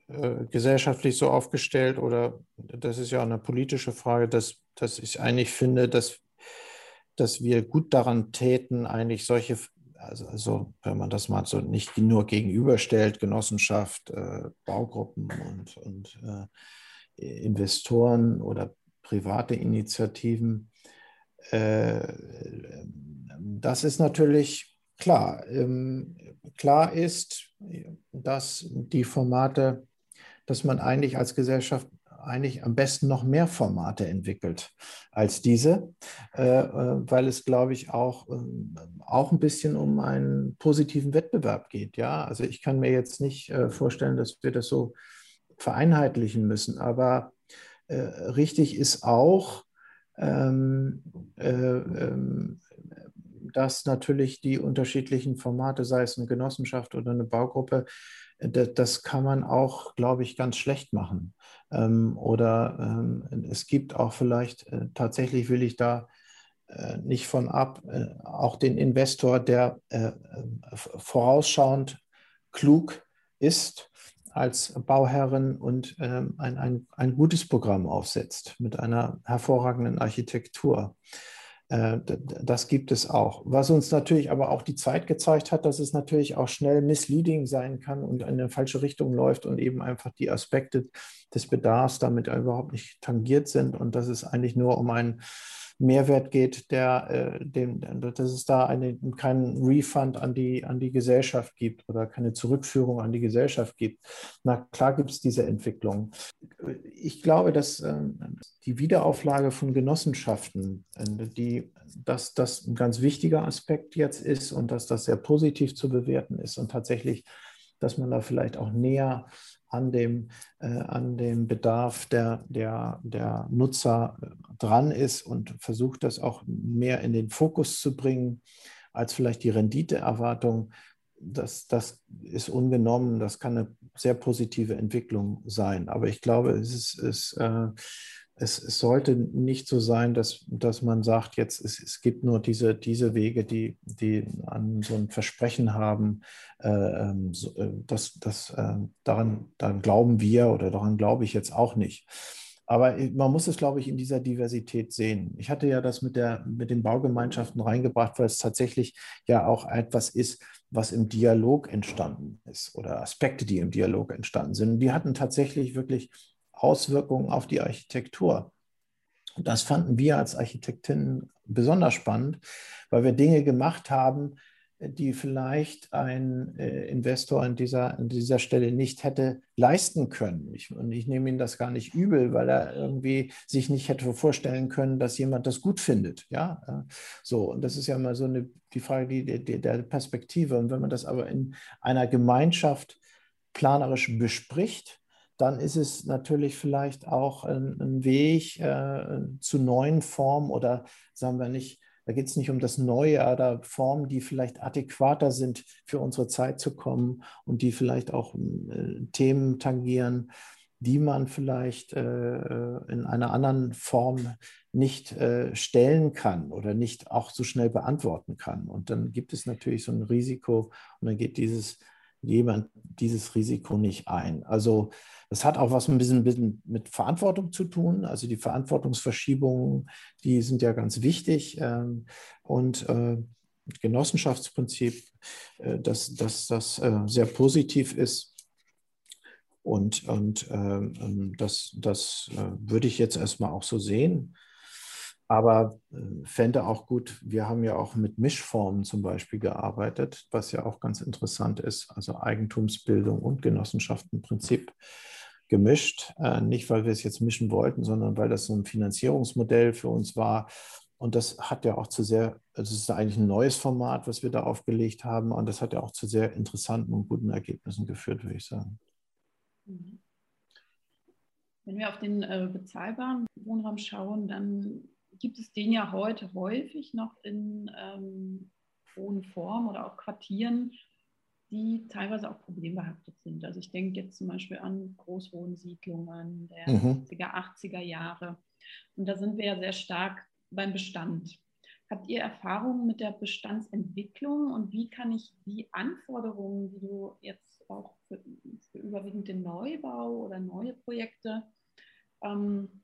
äh, gesellschaftlich so aufgestellt oder das ist ja eine politische Frage, dass, dass ich eigentlich finde, dass dass wir gut daran täten, eigentlich solche, also, also wenn man das mal so nicht nur gegenüberstellt, Genossenschaft, äh, Baugruppen und, und äh, Investoren oder private Initiativen, äh, das ist natürlich klar. Ähm, klar ist, dass die Formate, dass man eigentlich als Gesellschaft eigentlich am besten noch mehr Formate entwickelt als diese, äh, äh, weil es, glaube ich, auch, ähm, auch ein bisschen um einen positiven Wettbewerb geht. Ja, also ich kann mir jetzt nicht äh, vorstellen, dass wir das so vereinheitlichen müssen, aber richtig ist auch, ähm, ähm, dass natürlich die unterschiedlichen Formate, sei es eine Genossenschaft oder eine Baugruppe, das kann man auch, glaube ich, ganz schlecht machen. Ähm, oder ähm, es gibt auch vielleicht, äh, tatsächlich will ich da äh, nicht von ab, äh, auch den Investor, der vorausschauend klug ist als Bauherrin und ähm, ein, ein, ein gutes Programm aufsetzt mit einer hervorragenden Architektur. Äh, das gibt es auch. Was uns natürlich aber auch die Zeit gezeigt hat, dass es natürlich auch schnell misleading sein kann und in eine falsche Richtung läuft und eben einfach die Aspekte des Bedarfs damit überhaupt nicht tangiert sind und dass es eigentlich nur um ein Mehrwert geht, der, äh, dem, dass es da eine, keinen Refund an die, an die Gesellschaft gibt oder keine Zurückführung an die Gesellschaft gibt. Na klar gibt es diese Entwicklung. Ich glaube, dass äh, die Wiederauflage von Genossenschaften, äh, die, dass das ein ganz wichtiger Aspekt jetzt ist und dass das sehr positiv zu bewerten ist und tatsächlich, dass man da vielleicht auch näher an dem, äh, an dem Bedarf der, der, der Nutzer äh, dran ist und versucht das auch mehr in den Fokus zu bringen als vielleicht die Renditeerwartung. Das, das ist ungenommen, das kann eine sehr positive Entwicklung sein. Aber ich glaube, es ist, ist äh, es, es, sollte nicht so sein, dass, dass man sagt, jetzt es, es gibt nur diese, diese Wege, die, die an so ein Versprechen haben, äh, ähm, so, äh, das, das, äh, daran, daran glauben wir oder daran glaube ich jetzt auch nicht. Aber man muss es, glaube ich, in dieser Diversität sehen. Ich hatte ja das mit, der, mit den Baugemeinschaften reingebracht, weil es tatsächlich ja auch etwas ist, was im Dialog entstanden ist oder Aspekte, die im Dialog entstanden sind. Die hatten tatsächlich wirklich Auswirkungen auf die Architektur. Und das fanden wir als Architektinnen besonders spannend, weil wir Dinge gemacht haben, die vielleicht ein äh, Investor an dieser, an dieser Stelle nicht hätte leisten können. Ich, und ich nehme ihn das gar nicht übel, weil er irgendwie sich nicht hätte vorstellen können, dass jemand das gut findet. Ja, so. Und das ist ja mal so eine, die Frage die, die, der Perspektive. Und wenn man das aber in einer Gemeinschaft planerisch bespricht, dann ist es natürlich vielleicht auch ein, ein Weg äh, zu neuen Formen oder sagen wir nicht, da geht es nicht um das Neue oder Formen, die vielleicht adäquater sind für unsere Zeit zu kommen und die vielleicht auch äh, Themen tangieren, die man vielleicht äh, in einer anderen Form nicht äh, stellen kann oder nicht auch so schnell beantworten kann. Und dann gibt es natürlich so ein Risiko und dann geht dieses jemand dieses Risiko nicht ein. Also das hat auch was ein bisschen, mit Verantwortung zu tun. Also die Verantwortungsverschiebungen, die sind ja ganz wichtig. Ähm, und äh, Genossenschaftsprinzip, äh, dass, dass das äh, sehr positiv ist. Und, und ähm, das, das würde ich jetzt erstmal auch so sehen. Aber äh, fände auch gut, wir haben ja auch mit Mischformen zum Beispiel gearbeitet, was ja auch ganz interessant ist, also Eigentumsbildung und Genossenschaftenprinzip gemischt. Äh, nicht, weil wir es jetzt mischen wollten, sondern weil das so ein Finanzierungsmodell für uns war. Und das hat ja auch zu sehr, also es ist eigentlich ein neues Format, was wir da aufgelegt haben. Und das hat ja auch zu sehr interessanten und guten Ergebnissen geführt, würde ich sagen. Mhm. Wenn wir auf den äh, bezahlbaren Wohnraum schauen, dann gibt es den ja heute häufig noch in ähm, hohen Formen oder auch Quartieren, die teilweise auch problembehaftet sind. Also ich denke jetzt zum Beispiel an Großwohnsiedlungen der mhm. 70er, 80er Jahre. Und da sind wir ja sehr stark beim Bestand. Habt ihr Erfahrungen mit der Bestandsentwicklung und wie kann ich die Anforderungen, die du jetzt auch für, für überwiegend den Neubau oder neue Projekte ähm,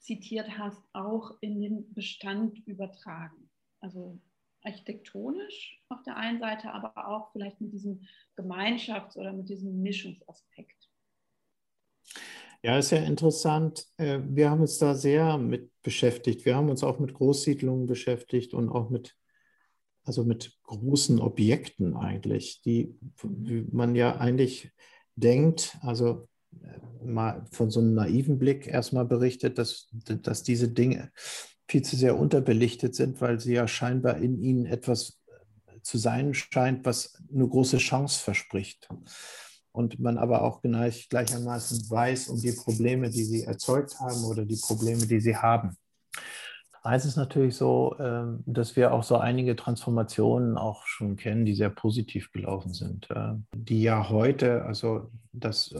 zitiert hast, auch in den Bestand übertragen. Also architektonisch auf der einen Seite, aber auch vielleicht mit diesem Gemeinschafts- oder mit diesem Mischungsaspekt. Ja, ist ja interessant. Äh, wir haben uns da sehr mit beschäftigt. Wir haben uns auch mit Großsiedlungen beschäftigt und auch mit, also mit großen Objekten eigentlich, die man ja eigentlich denkt, also mal von so einem naiven Blick erstmal berichtet, dass, dass diese Dinge viel zu sehr unterbelichtet sind, weil sie ja scheinbar in ihnen etwas zu sein scheint, was eine große Chance verspricht. Und man aber auch gleich, gleichermaßen weiß um die Probleme, die sie erzeugt haben oder die Probleme, die sie haben. Eins ist natürlich so, ähm, dass wir auch so einige Transformationen auch schon kennen, die sehr positiv gelaufen sind, äh, die ja heute, also das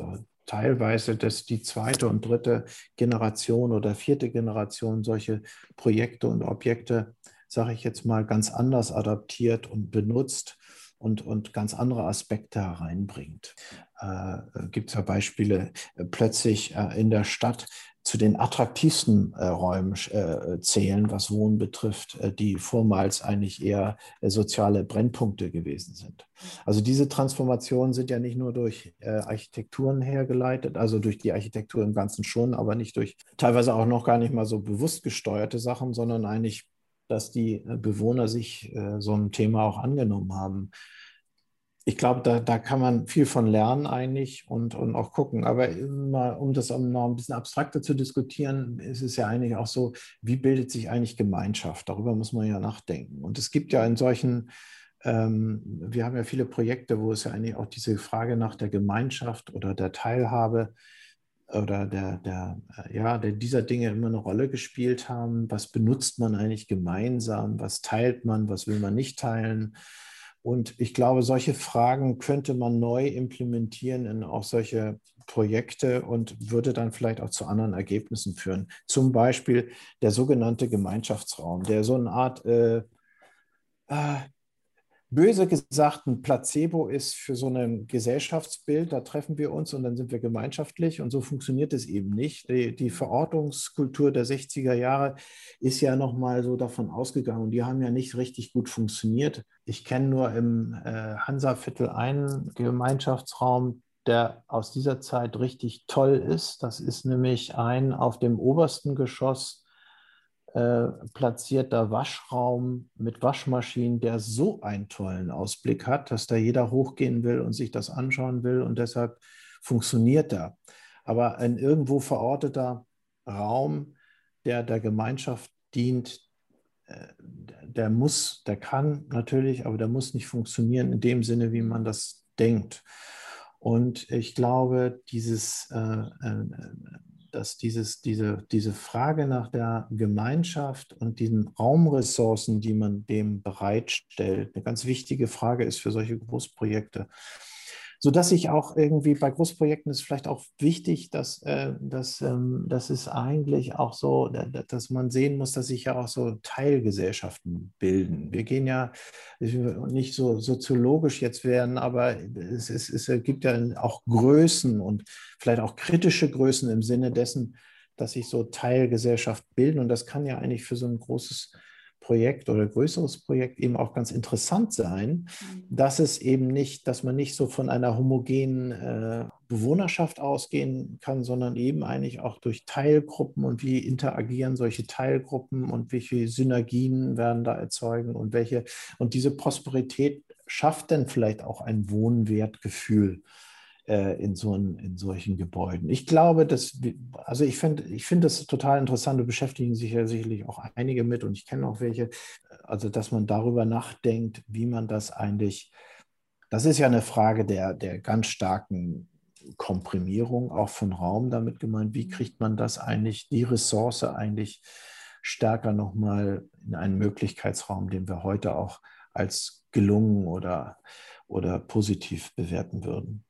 teilweise, dass die zweite und dritte Generation oder vierte Generation solche Projekte und Objekte, sage ich jetzt mal, ganz anders adaptiert und benutzt und, und ganz andere Aspekte hereinbringt. Äh, Gibt es ja Beispiele, äh, plötzlich äh, in der Stadt zu den attraktivsten äh, Räumen äh, zählen, was Wohnen betrifft, äh, die vormals eigentlich eher soziale Brennpunkte gewesen sind. Also diese Transformationen sind ja nicht nur durch Architekturen hergeleitet, also durch die Architektur im Ganzen schon, aber nicht durch teilweise auch noch gar nicht mal so bewusst gesteuerte Sachen, sondern eigentlich, dass die Bewohner sich so ein Thema auch angenommen haben ich glaube, da, da kann man viel von lernen eigentlich und, und auch gucken. Aber mal, um das noch ein bisschen abstrakter zu diskutieren, ist es ja eigentlich auch so, wie bildet sich eigentlich Gemeinschaft? Darüber muss man ja nachdenken. Und es gibt ja in solchen, ähm, wir haben ja viele Projekte, wo es ja eigentlich auch diese Frage nach der Gemeinschaft oder der Teilhabe oder der, der, ja, der dieser Dinge immer eine Rolle gespielt haben. Was benutzt man eigentlich gemeinsam? Was teilt man? Was will man nicht teilen? Und ich glaube, solche Fragen könnte man neu implementieren in auch solche Projekte und würde dann vielleicht auch zu anderen Ergebnissen führen. Zum Beispiel der sogenannte Gemeinschaftsraum, der so eine Art äh, äh, böse gesagt ein Placebo ist für so ein Gesellschaftsbild. Da treffen wir uns und dann sind wir gemeinschaftlich und so funktioniert es eben nicht. Die, die Verortungskultur der 60er Jahre ist ja nochmal so davon ausgegangen und die haben ja nicht richtig gut funktioniert. Ich kenne nur im äh, Hansaviertel einen Gemeinschaftsraum, der aus dieser Zeit richtig toll ist. Das ist nämlich ein auf dem obersten Geschoss äh, platzierter Waschraum mit Waschmaschinen, der so einen tollen Ausblick hat, dass da jeder hochgehen will und sich das anschauen will und deshalb funktioniert er. Aber ein irgendwo verorteter Raum, der der Gemeinschaft dient, äh, der muss, der kann natürlich, aber der muss nicht funktionieren in dem Sinne, wie man das denkt. Und ich glaube, dieses, äh, äh, dass dieses, diese, diese Frage nach der Gemeinschaft und diesen Raumressourcen, die man dem bereitstellt, eine ganz wichtige Frage ist für solche Großprojekte sodass ich auch irgendwie bei Großprojekten ist vielleicht auch wichtig, dass, äh, dass ähm, eigentlich auch so, dass man sehen muss, dass sich ja auch so Teilgesellschaften bilden. Wir gehen ja nicht so soziologisch jetzt werden, aber es, es, es gibt ja auch Größen und vielleicht auch kritische Größen im Sinne dessen, dass sich so Teilgesellschaften bilden. Und das kann ja eigentlich für so ein großes Projekt oder größeres Projekt eben auch ganz interessant sein, mhm. dass es eben nicht, dass man nicht so von einer homogenen äh, Bewohnerschaft ausgehen kann, sondern eben eigentlich auch durch Teilgruppen und wie interagieren solche Teilgruppen und welche Synergien werden da erzeugen und welche und diese Prosperität schafft dann vielleicht auch ein Wohnwertgefühl in, so ein, in solchen Gebäuden. Ich glaube, dass, also ich finde ich find das total interessant, da beschäftigen sich ja sicherlich auch einige mit und ich kenne auch welche, also dass man darüber nachdenkt, wie man das eigentlich, das ist ja eine Frage der, der ganz starken Komprimierung auch von Raum damit gemeint, wie kriegt man das eigentlich, die Ressource eigentlich stärker nochmal in einen Möglichkeitsraum, den wir heute auch als gelungen oder, oder positiv bewerten würden.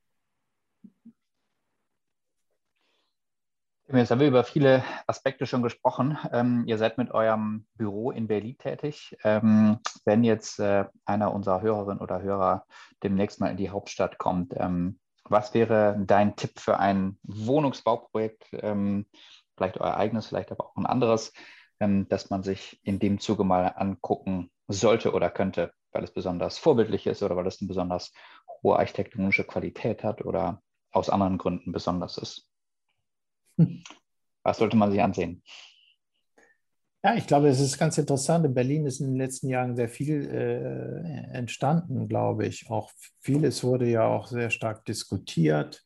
Jetzt haben wir über viele Aspekte schon gesprochen. Ähm, ihr seid mit eurem Büro in Berlin tätig. Ähm, wenn jetzt äh, einer unserer Hörerinnen oder Hörer demnächst mal in die Hauptstadt kommt, ähm, was wäre dein Tipp für ein Wohnungsbauprojekt, ähm, vielleicht euer eigenes, vielleicht aber auch ein anderes, ähm, das man sich in dem Zuge mal angucken sollte oder könnte, weil es besonders vorbildlich ist oder weil es eine besonders hohe architektonische Qualität hat oder aus anderen Gründen besonders ist? Was sollte man sich ansehen? Ja, ich glaube, es ist ganz interessant. In Berlin ist in den letzten Jahren sehr viel äh, entstanden, glaube ich. Auch vieles wurde ja auch sehr stark diskutiert.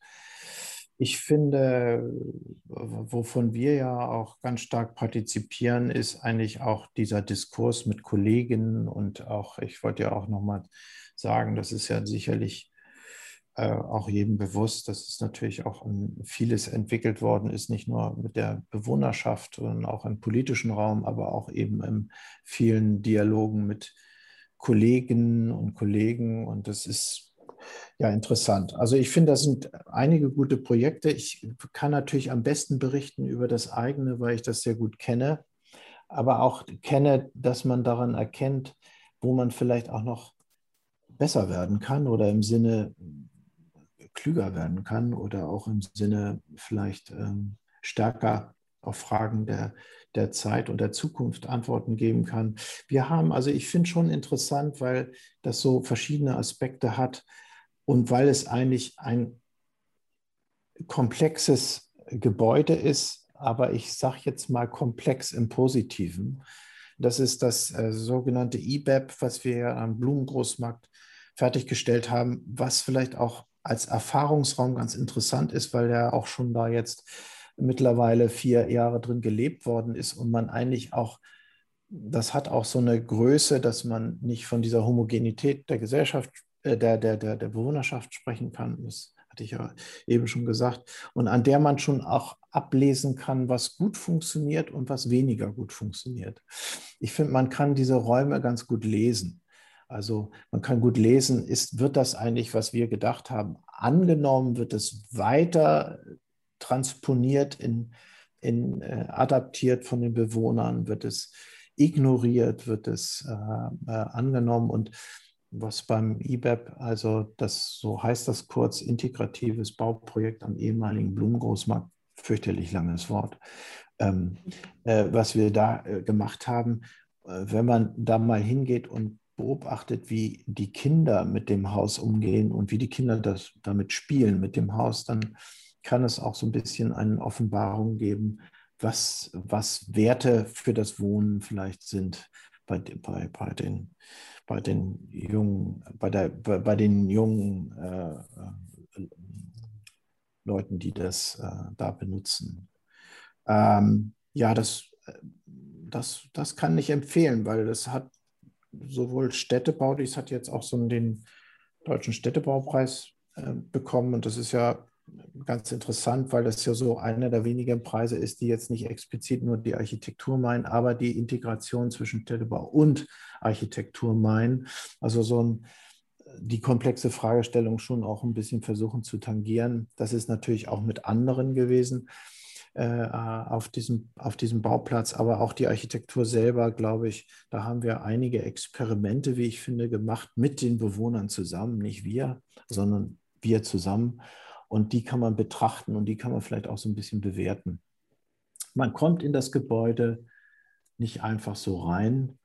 Ich finde, wovon wir ja auch ganz stark partizipieren, ist eigentlich auch dieser Diskurs mit Kolleginnen und auch, ich wollte ja auch nochmal sagen, das ist ja sicherlich auch jedem bewusst, dass es natürlich auch vieles entwickelt worden ist, nicht nur mit der Bewohnerschaft, sondern auch im politischen Raum, aber auch eben in vielen Dialogen mit Kolleginnen und Kollegen. Und das ist ja interessant. Also ich finde, das sind einige gute Projekte. Ich kann natürlich am besten berichten über das eigene, weil ich das sehr gut kenne, aber auch kenne, dass man daran erkennt, wo man vielleicht auch noch besser werden kann oder im Sinne klüger werden kann oder auch im Sinne vielleicht ähm, stärker auf Fragen der, der Zeit und der Zukunft Antworten geben kann. Wir haben, also ich finde schon interessant, weil das so verschiedene Aspekte hat und weil es eigentlich ein komplexes Gebäude ist, aber ich sage jetzt mal komplex im Positiven. Das ist das äh, sogenannte IBEP, was wir am Blumengroßmarkt fertiggestellt haben, was vielleicht auch als Erfahrungsraum ganz interessant ist, weil er auch schon da jetzt mittlerweile vier Jahre drin gelebt worden ist und man eigentlich auch, das hat auch so eine Größe, dass man nicht von dieser Homogenität der Gesellschaft, äh, der, der, der, der Bewohnerschaft sprechen kann. Das hatte ich ja eben schon gesagt. Und an der man schon auch ablesen kann, was gut funktioniert und was weniger gut funktioniert. Ich finde, man kann diese Räume ganz gut lesen. Also man kann gut lesen, ist, wird das eigentlich, was wir gedacht haben, angenommen, wird es weiter transponiert, in, in, äh, adaptiert von den Bewohnern, wird es ignoriert, wird es äh, äh, angenommen. Und was beim IBEP, also das, so heißt das kurz, integratives Bauprojekt am ehemaligen Blumengroßmarkt, fürchterlich langes Wort, ähm, äh, was wir da äh, gemacht haben, äh, wenn man da mal hingeht und beobachtet, wie die Kinder mit dem Haus umgehen und wie die Kinder das damit spielen mit dem Haus, dann kann es auch so ein bisschen eine Offenbarung geben, was, was Werte für das Wohnen vielleicht sind bei, bei, bei, den, bei den jungen, bei, der, bei, bei den jungen äh, äh, Leuten, die das äh, da benutzen. Ähm, ja, das, das, das kann ich empfehlen, weil das hat sowohl Städtebau, dies hat jetzt auch so den Deutschen Städtebaupreis äh, bekommen und das ist ja ganz interessant, weil das ja so einer der wenigen Preise ist, die jetzt nicht explizit nur die Architektur meinen, aber die Integration zwischen Städtebau und Architektur meinen. Also so ein, die komplexe Fragestellung schon auch ein bisschen versuchen zu tangieren. Das ist natürlich auch mit anderen gewesen äh, auf, diesem, auf diesem Bauplatz, aber auch die Architektur selber, glaube ich, da haben wir einige Experimente, wie ich finde, gemacht mit den Bewohnern zusammen, nicht wir, sondern wir zusammen. Und die kann man betrachten und die kann man vielleicht auch so ein bisschen bewerten. Man kommt in das Gebäude nicht einfach so rein,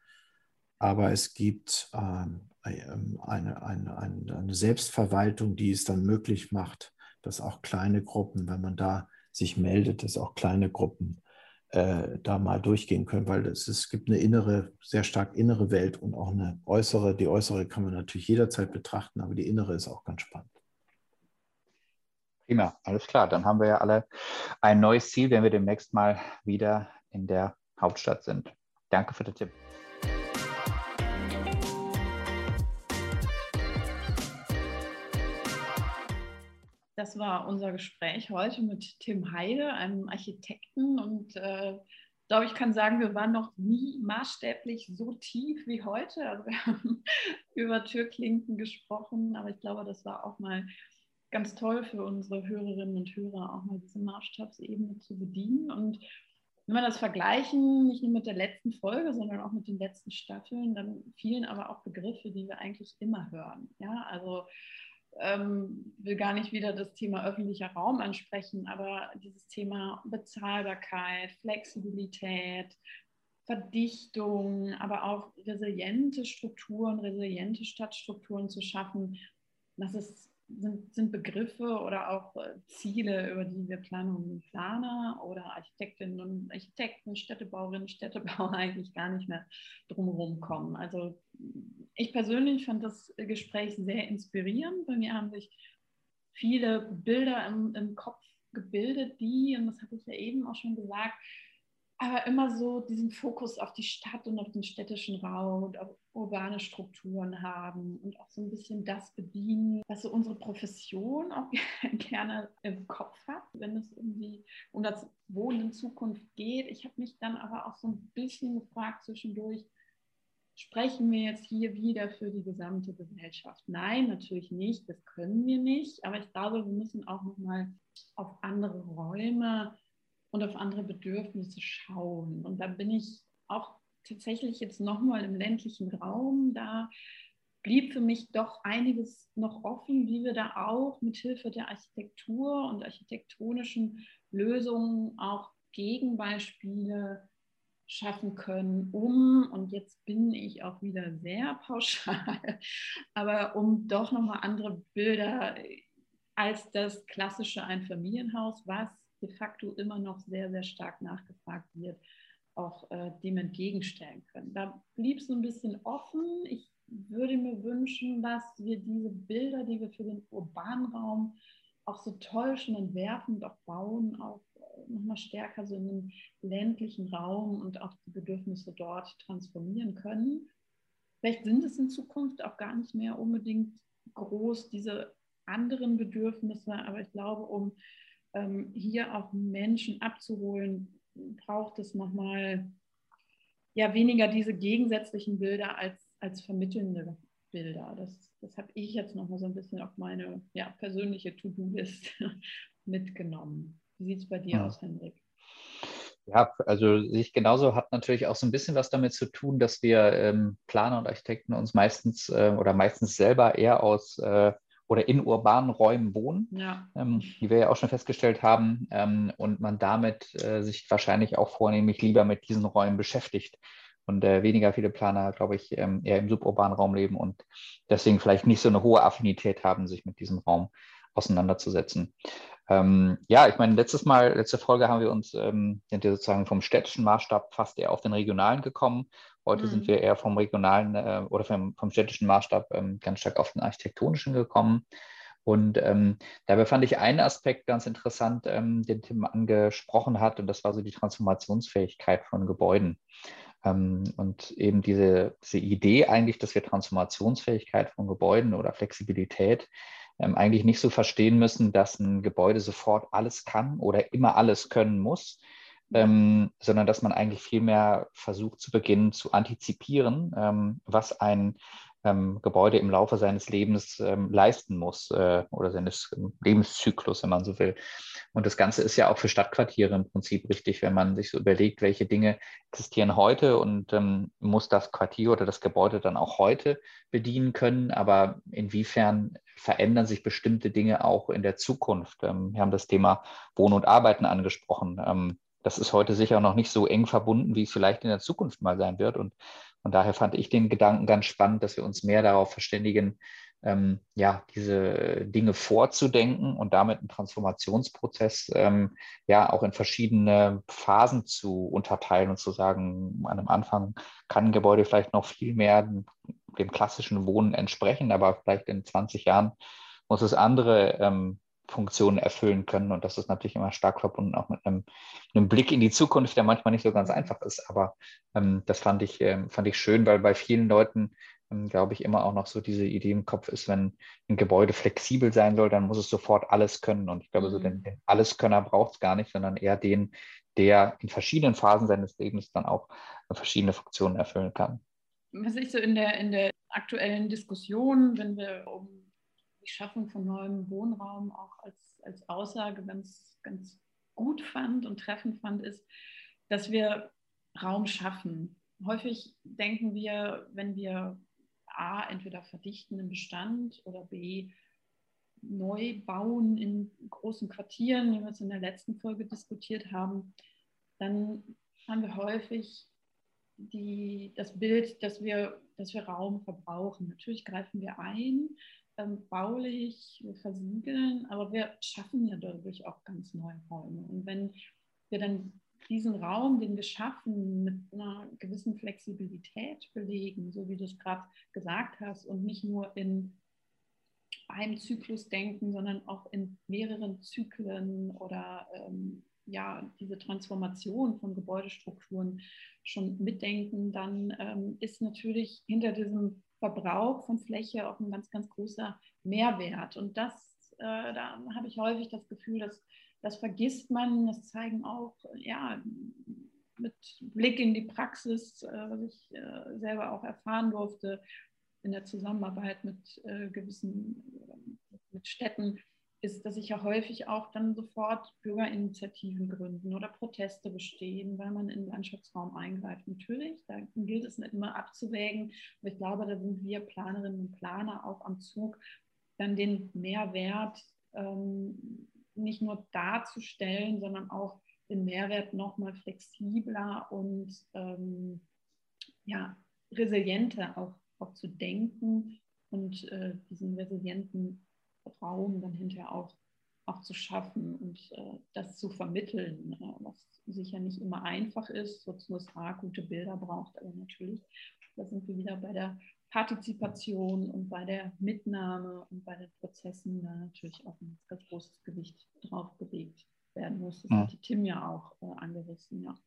aber es gibt ähm, eine, eine, eine, Selbstverwaltung, die es dann möglich macht, dass auch kleine Gruppen, wenn man da sich meldet, dass auch kleine Gruppen äh, da mal durchgehen können, weil es, es gibt eine innere, sehr stark innere Welt und auch eine äußere. Die äußere kann man natürlich jederzeit betrachten, aber die innere ist auch ganz spannend. Prima, alles klar. Dann haben wir ja alle ein neues Ziel, wenn wir demnächst mal wieder in der Hauptstadt sind. Danke für den Tipp. Das war unser Gespräch heute mit Tim Heide, einem Architekten. Und äh, glaube, ich kann sagen, wir waren noch nie maßstäblich so tief wie heute. Also wir haben über Türklinken gesprochen, aber ich glaube, das war auch mal ganz toll für unsere Hörerinnen und Hörer, auch mal diese Maßstabsebene zu bedienen. Und wenn wir das vergleichen, nicht nur mit der letzten Folge, sondern auch mit den letzten Staffeln, dann fielen aber auch Begriffe, die wir eigentlich immer hören. Ja, also ähm, will gar nicht wieder das Thema öffentlicher Raum ansprechen, aber dieses Thema Bezahlbarkeit, Flexibilität, Verdichtung, aber auch resiliente Strukturen, resiliente Stadtstrukturen zu schaffen, das ist sind, sind Begriffe oder auch äh, Ziele, über die wir Planerinnen und Planer oder Architektinnen und Architekten, Städtebauerinnen, Städtebauer eigentlich gar nicht mehr drumherum kommen. Also ich persönlich fand das Gespräch sehr inspirierend. Bei mir haben sich viele Bilder im, im Kopf gebildet, die, und das habe ich ja eben auch schon gesagt, aber immer so diesen Fokus auf die Stadt und auf den städtischen Raum und auf urbane Strukturen haben und auch so ein bisschen das bedienen, was so unsere Profession auch gerne im Kopf hat, wenn es irgendwie um das Wohnen in Zukunft geht. Ich habe mich dann aber auch so ein bisschen gefragt zwischendurch, sprechen wir jetzt hier wieder für die gesamte Gesellschaft? Nein, natürlich nicht, das können wir nicht, aber ich glaube, wir müssen auch nochmal auf andere Räume und auf andere Bedürfnisse schauen. Und da bin ich auch tatsächlich jetzt nochmal im ländlichen Raum. Da blieb für mich doch einiges noch offen, wie wir da auch mit Hilfe der Architektur und architektonischen Lösungen auch Gegenbeispiele schaffen können, um, und jetzt bin ich auch wieder sehr pauschal, aber um doch nochmal andere Bilder als das klassische Einfamilienhaus, was de facto immer noch sehr, sehr stark nachgefragt wird, auch äh, dem entgegenstellen können. Da blieb so ein bisschen offen. Ich würde mir wünschen, dass wir diese Bilder, die wir für den urbanen Raum auch so toll schon entwerfen und auch bauen, auch äh, nochmal stärker so in den ländlichen Raum und auch die Bedürfnisse dort transformieren können. Vielleicht sind es in Zukunft auch gar nicht mehr unbedingt groß, diese anderen Bedürfnisse, aber ich glaube, um ähm, hier auch Menschen abzuholen, braucht es nochmal ja, weniger diese gegensätzlichen Bilder als, als vermittelnde Bilder. Das, das habe ich jetzt nochmal so ein bisschen auf meine ja, persönliche To-Do-List mitgenommen. Wie sieht es bei dir ja. aus, Hendrik? Ja, also sich genauso hat natürlich auch so ein bisschen was damit zu tun, dass wir ähm, Planer und Architekten uns meistens äh, oder meistens selber eher aus äh, oder in urbanen Räumen wohnen, ja. ähm, wie wir ja auch schon festgestellt haben, ähm, und man damit äh, sich wahrscheinlich auch vornehmlich lieber mit diesen Räumen beschäftigt und äh, weniger viele Planer, glaube ich, ähm, eher im suburbanen Raum leben und deswegen vielleicht nicht so eine hohe Affinität haben, sich mit diesem Raum auseinanderzusetzen. Ähm, ja, ich meine, letztes Mal, letzte Folge haben wir uns, ähm, sind wir sozusagen vom städtischen Maßstab fast eher auf den regionalen gekommen. Heute mhm. sind wir eher vom regionalen äh, oder vom, vom, städtischen Maßstab ähm, ganz stark auf den architektonischen gekommen. Und ähm, dabei fand ich einen Aspekt ganz interessant, ähm, den Tim angesprochen hat, und das war so die Transformationsfähigkeit von Gebäuden. Ähm, und eben diese, diese Idee eigentlich, dass wir Transformationsfähigkeit von Gebäuden oder Flexibilität ähm, eigentlich nicht so verstehen müssen, dass ein Gebäude sofort alles kann oder immer alles können muss, ähm, sondern dass man eigentlich vielmehr versucht zu beginnen zu antizipieren, ähm, was ein ähm, Gebäude im Laufe seines Lebens ähm, leisten muss äh, oder seines Lebenszyklus, wenn man so will. Und das Ganze ist ja auch für Stadtquartiere im Prinzip richtig, wenn man sich so überlegt, welche Dinge existieren heute und ähm, muss das Quartier oder das Gebäude dann auch heute bedienen können. Aber inwiefern verändern sich bestimmte Dinge auch in der Zukunft? Ähm, wir haben das Thema Wohnen und Arbeiten angesprochen. Das ist heute sicher noch nicht so eng verbunden, wie es vielleicht in der Zukunft mal sein wird. Und von daher fand ich den Gedanken ganz spannend, dass wir uns mehr darauf verständigen, ähm, ja, diese Dinge vorzudenken und damit einen Transformationsprozess ähm, ja auch in verschiedene Phasen zu unterteilen und zu sagen, an einem Anfang kann ein Gebäude vielleicht noch viel mehr dem klassischen Wohnen entsprechen, aber vielleicht in 20 Jahren muss es andere ähm, Funktionen erfüllen können. Und das ist natürlich immer stark verbunden auch mit einem, einem Blick in die Zukunft, der manchmal nicht so ganz einfach ist. Aber ähm, das fand ich, ähm, fand ich schön, weil bei vielen Leuten, ähm, glaube ich, immer auch noch so diese Idee im Kopf ist, wenn ein Gebäude flexibel sein soll, dann muss es sofort alles können. Und ich glaube, mhm. so den, den Alleskönner braucht es gar nicht, sondern eher den, der in verschiedenen Phasen seines Lebens dann auch verschiedene Funktionen erfüllen kann. Was ich so in der, in der aktuellen Diskussion, wenn wir um die Schaffung von neuem Wohnraum auch als, als Aussage ganz, ganz gut fand und treffend fand, ist, dass wir Raum schaffen. Häufig denken wir, wenn wir A, entweder verdichten im Bestand oder B, neu bauen in großen Quartieren, wie wir es in der letzten Folge diskutiert haben, dann haben wir häufig die, das Bild, dass wir, dass wir Raum verbrauchen. Natürlich greifen wir ein, ähm, baulich, wir versiegeln, aber wir schaffen ja dadurch auch ganz neue Räume. Und wenn wir dann diesen Raum, den wir schaffen, mit einer gewissen Flexibilität belegen, so wie du es gerade gesagt hast, und nicht nur in einem Zyklus denken, sondern auch in mehreren Zyklen oder ähm, ja, diese Transformation von Gebäudestrukturen schon mitdenken, dann ähm, ist natürlich hinter diesem Verbrauch von Fläche auch ein ganz, ganz großer Mehrwert. Und das, äh, da habe ich häufig das Gefühl, dass das vergisst man. Das zeigen auch, ja, mit Blick in die Praxis, äh, was ich äh, selber auch erfahren durfte in der Zusammenarbeit mit äh, gewissen mit Städten, ist, dass sich ja häufig auch dann sofort Bürgerinitiativen gründen oder Proteste bestehen, weil man in den Landschaftsraum eingreift. Natürlich, da gilt es nicht immer abzuwägen, aber ich glaube, da sind wir Planerinnen und Planer auch am Zug, dann den Mehrwert ähm, nicht nur darzustellen, sondern auch den Mehrwert nochmal flexibler und ähm, ja, resilienter auch, auch zu denken und äh, diesen resilienten Raum dann hinterher auch, auch zu schaffen und äh, das zu vermitteln, äh, was sicher nicht immer einfach ist, wozu es A, gute Bilder braucht, aber natürlich, da sind wir wieder bei der Partizipation und bei der Mitnahme und bei den Prozessen da natürlich auch ein ganz großes Gewicht drauf gelegt werden muss. Das ja. hat die Tim ja auch äh, angerissen, ja.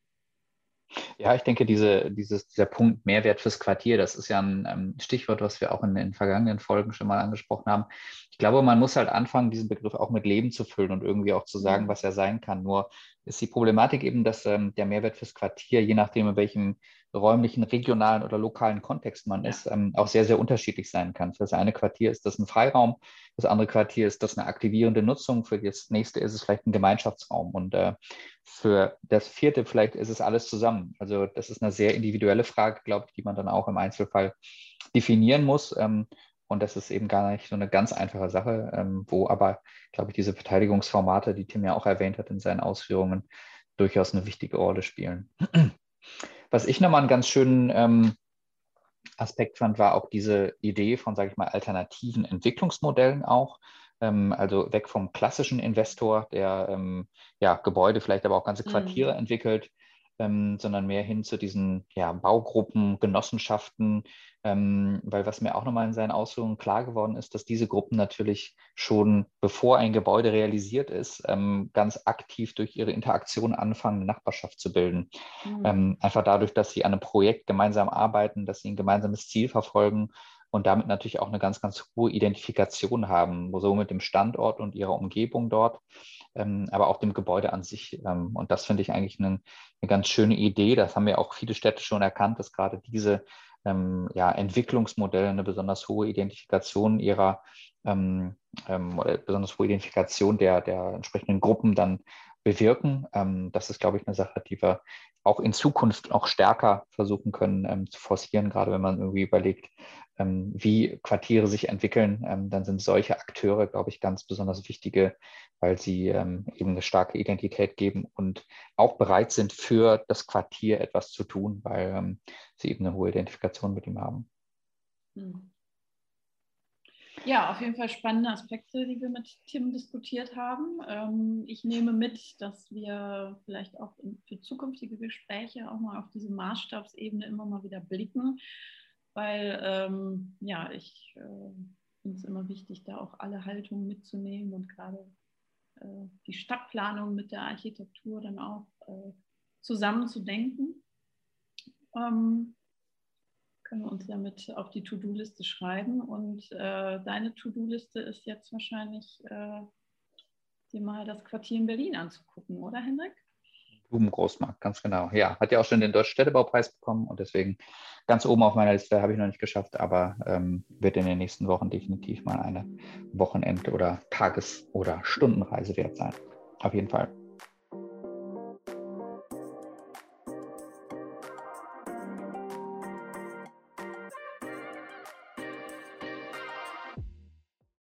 Ja, ich denke, diese, dieses, dieser Punkt Mehrwert fürs Quartier, das ist ja ein ähm, Stichwort, was wir auch in den vergangenen Folgen schon mal angesprochen haben. ich glaube, man muss halt anfangen, diesen Begriff auch mit Leben zu füllen und irgendwie auch zu sagen, mhm. was er sein kann. Nur ist die Problematik eben, dass ähm, der Mehrwert fürs Quartier, je nachdem, in welchem räumlichen, regionalen oder lokalen Kontext man ist, ähm, auch sehr, sehr unterschiedlich sein kann. Für das eine Quartier ist das ein Freiraum, das andere Quartier ist das eine aktivierende Nutzung, für das nächste ist es vielleicht ein Gemeinschaftsraum und äh, für das vierte vielleicht ist es alles zusammen. Also das ist eine sehr individuelle Frage, glaube ich, die man dann auch im Einzelfall definieren muss. Ähm, und das ist eben gar nicht so eine ganz einfache Sache, ähm, wo aber, glaube ich, diese Verteidigungsformate, die Tim ja auch erwähnt hat in seinen Ausführungen, durchaus eine wichtige Rolle spielen. Was ich nochmal einen ganz schönen ähm, Aspekt fand, war auch diese Idee von, sage ich mal, alternativen Entwicklungsmodellen auch. Ähm, also weg vom klassischen Investor, der ähm, ja, Gebäude, vielleicht aber auch ganze Quartiere mhm. entwickelt, ähm, sondern mehr hin zu diesen ja, Baugruppen, Genossenschaften, ähm, weil was mir auch nochmal in seinen Ausführungen klar geworden ist, dass diese Gruppen natürlich schon, bevor ein Gebäude realisiert ist, ähm, ganz aktiv durch ihre Interaktion anfangen, eine Nachbarschaft zu bilden. Mhm. Ähm, einfach dadurch, dass sie an einem Projekt gemeinsam arbeiten, dass sie ein gemeinsames Ziel verfolgen und damit natürlich auch eine ganz, ganz hohe Identifikation haben, so mit dem Standort und ihrer Umgebung dort, ähm, aber auch dem Gebäude an sich. Ähm, und das finde ich eigentlich eine, eine, ganz schöne Idee. Das haben ja auch viele Städte schon erkannt, dass gerade diese ähm, ja, Entwicklungsmodelle eine besonders hohe Identifikation ihrer ähm, ähm, oder besonders hohe Identifikation der, der entsprechenden Gruppen dann bewirken. Ähm, das ist, glaube ich, eine Sache, die wir auch in Zukunft noch stärker versuchen können ähm, zu forcieren, gerade wenn man irgendwie überlegt, ähm, wie Quartiere sich entwickeln, ähm, dann sind solche Akteure, glaube ich, ganz besonders wichtige, weil sie ähm, eben eine starke Identität geben und auch bereit sind, für das Quartier etwas zu tun, weil sie eben eine hohe Identifikation mit ihm haben. Hm. Ja, auf jeden Fall spannende Aspekte, die wir mit Tim diskutiert haben. Ich nehme mit, dass wir vielleicht auch für zukünftige Gespräche auch mal auf diese Maßstabsebene immer mal wieder blicken weil ähm, ja, ich äh, finde es immer wichtig, da auch alle Haltungen mitzunehmen und gerade äh, die Stadtplanung mit der Architektur dann auch äh, zusammen zu denken. Ähm, können wir uns damit auf die To-Do-Liste schreiben. Und äh, deine To-Do-Liste ist jetzt wahrscheinlich, äh, dir mal das Quartier in Berlin anzugucken, oder Hendrik? Blumengroßmarkt, ganz genau. Ja, hat ja auch schon den Deutschen Städtebaupreis bekommen und deswegen ganz oben auf meiner Liste habe ich noch nicht geschafft, aber ähm, wird in den nächsten Wochen definitiv mal eine Wochenend- oder Tages- oder Stundenreise wert sein. Auf jeden Fall.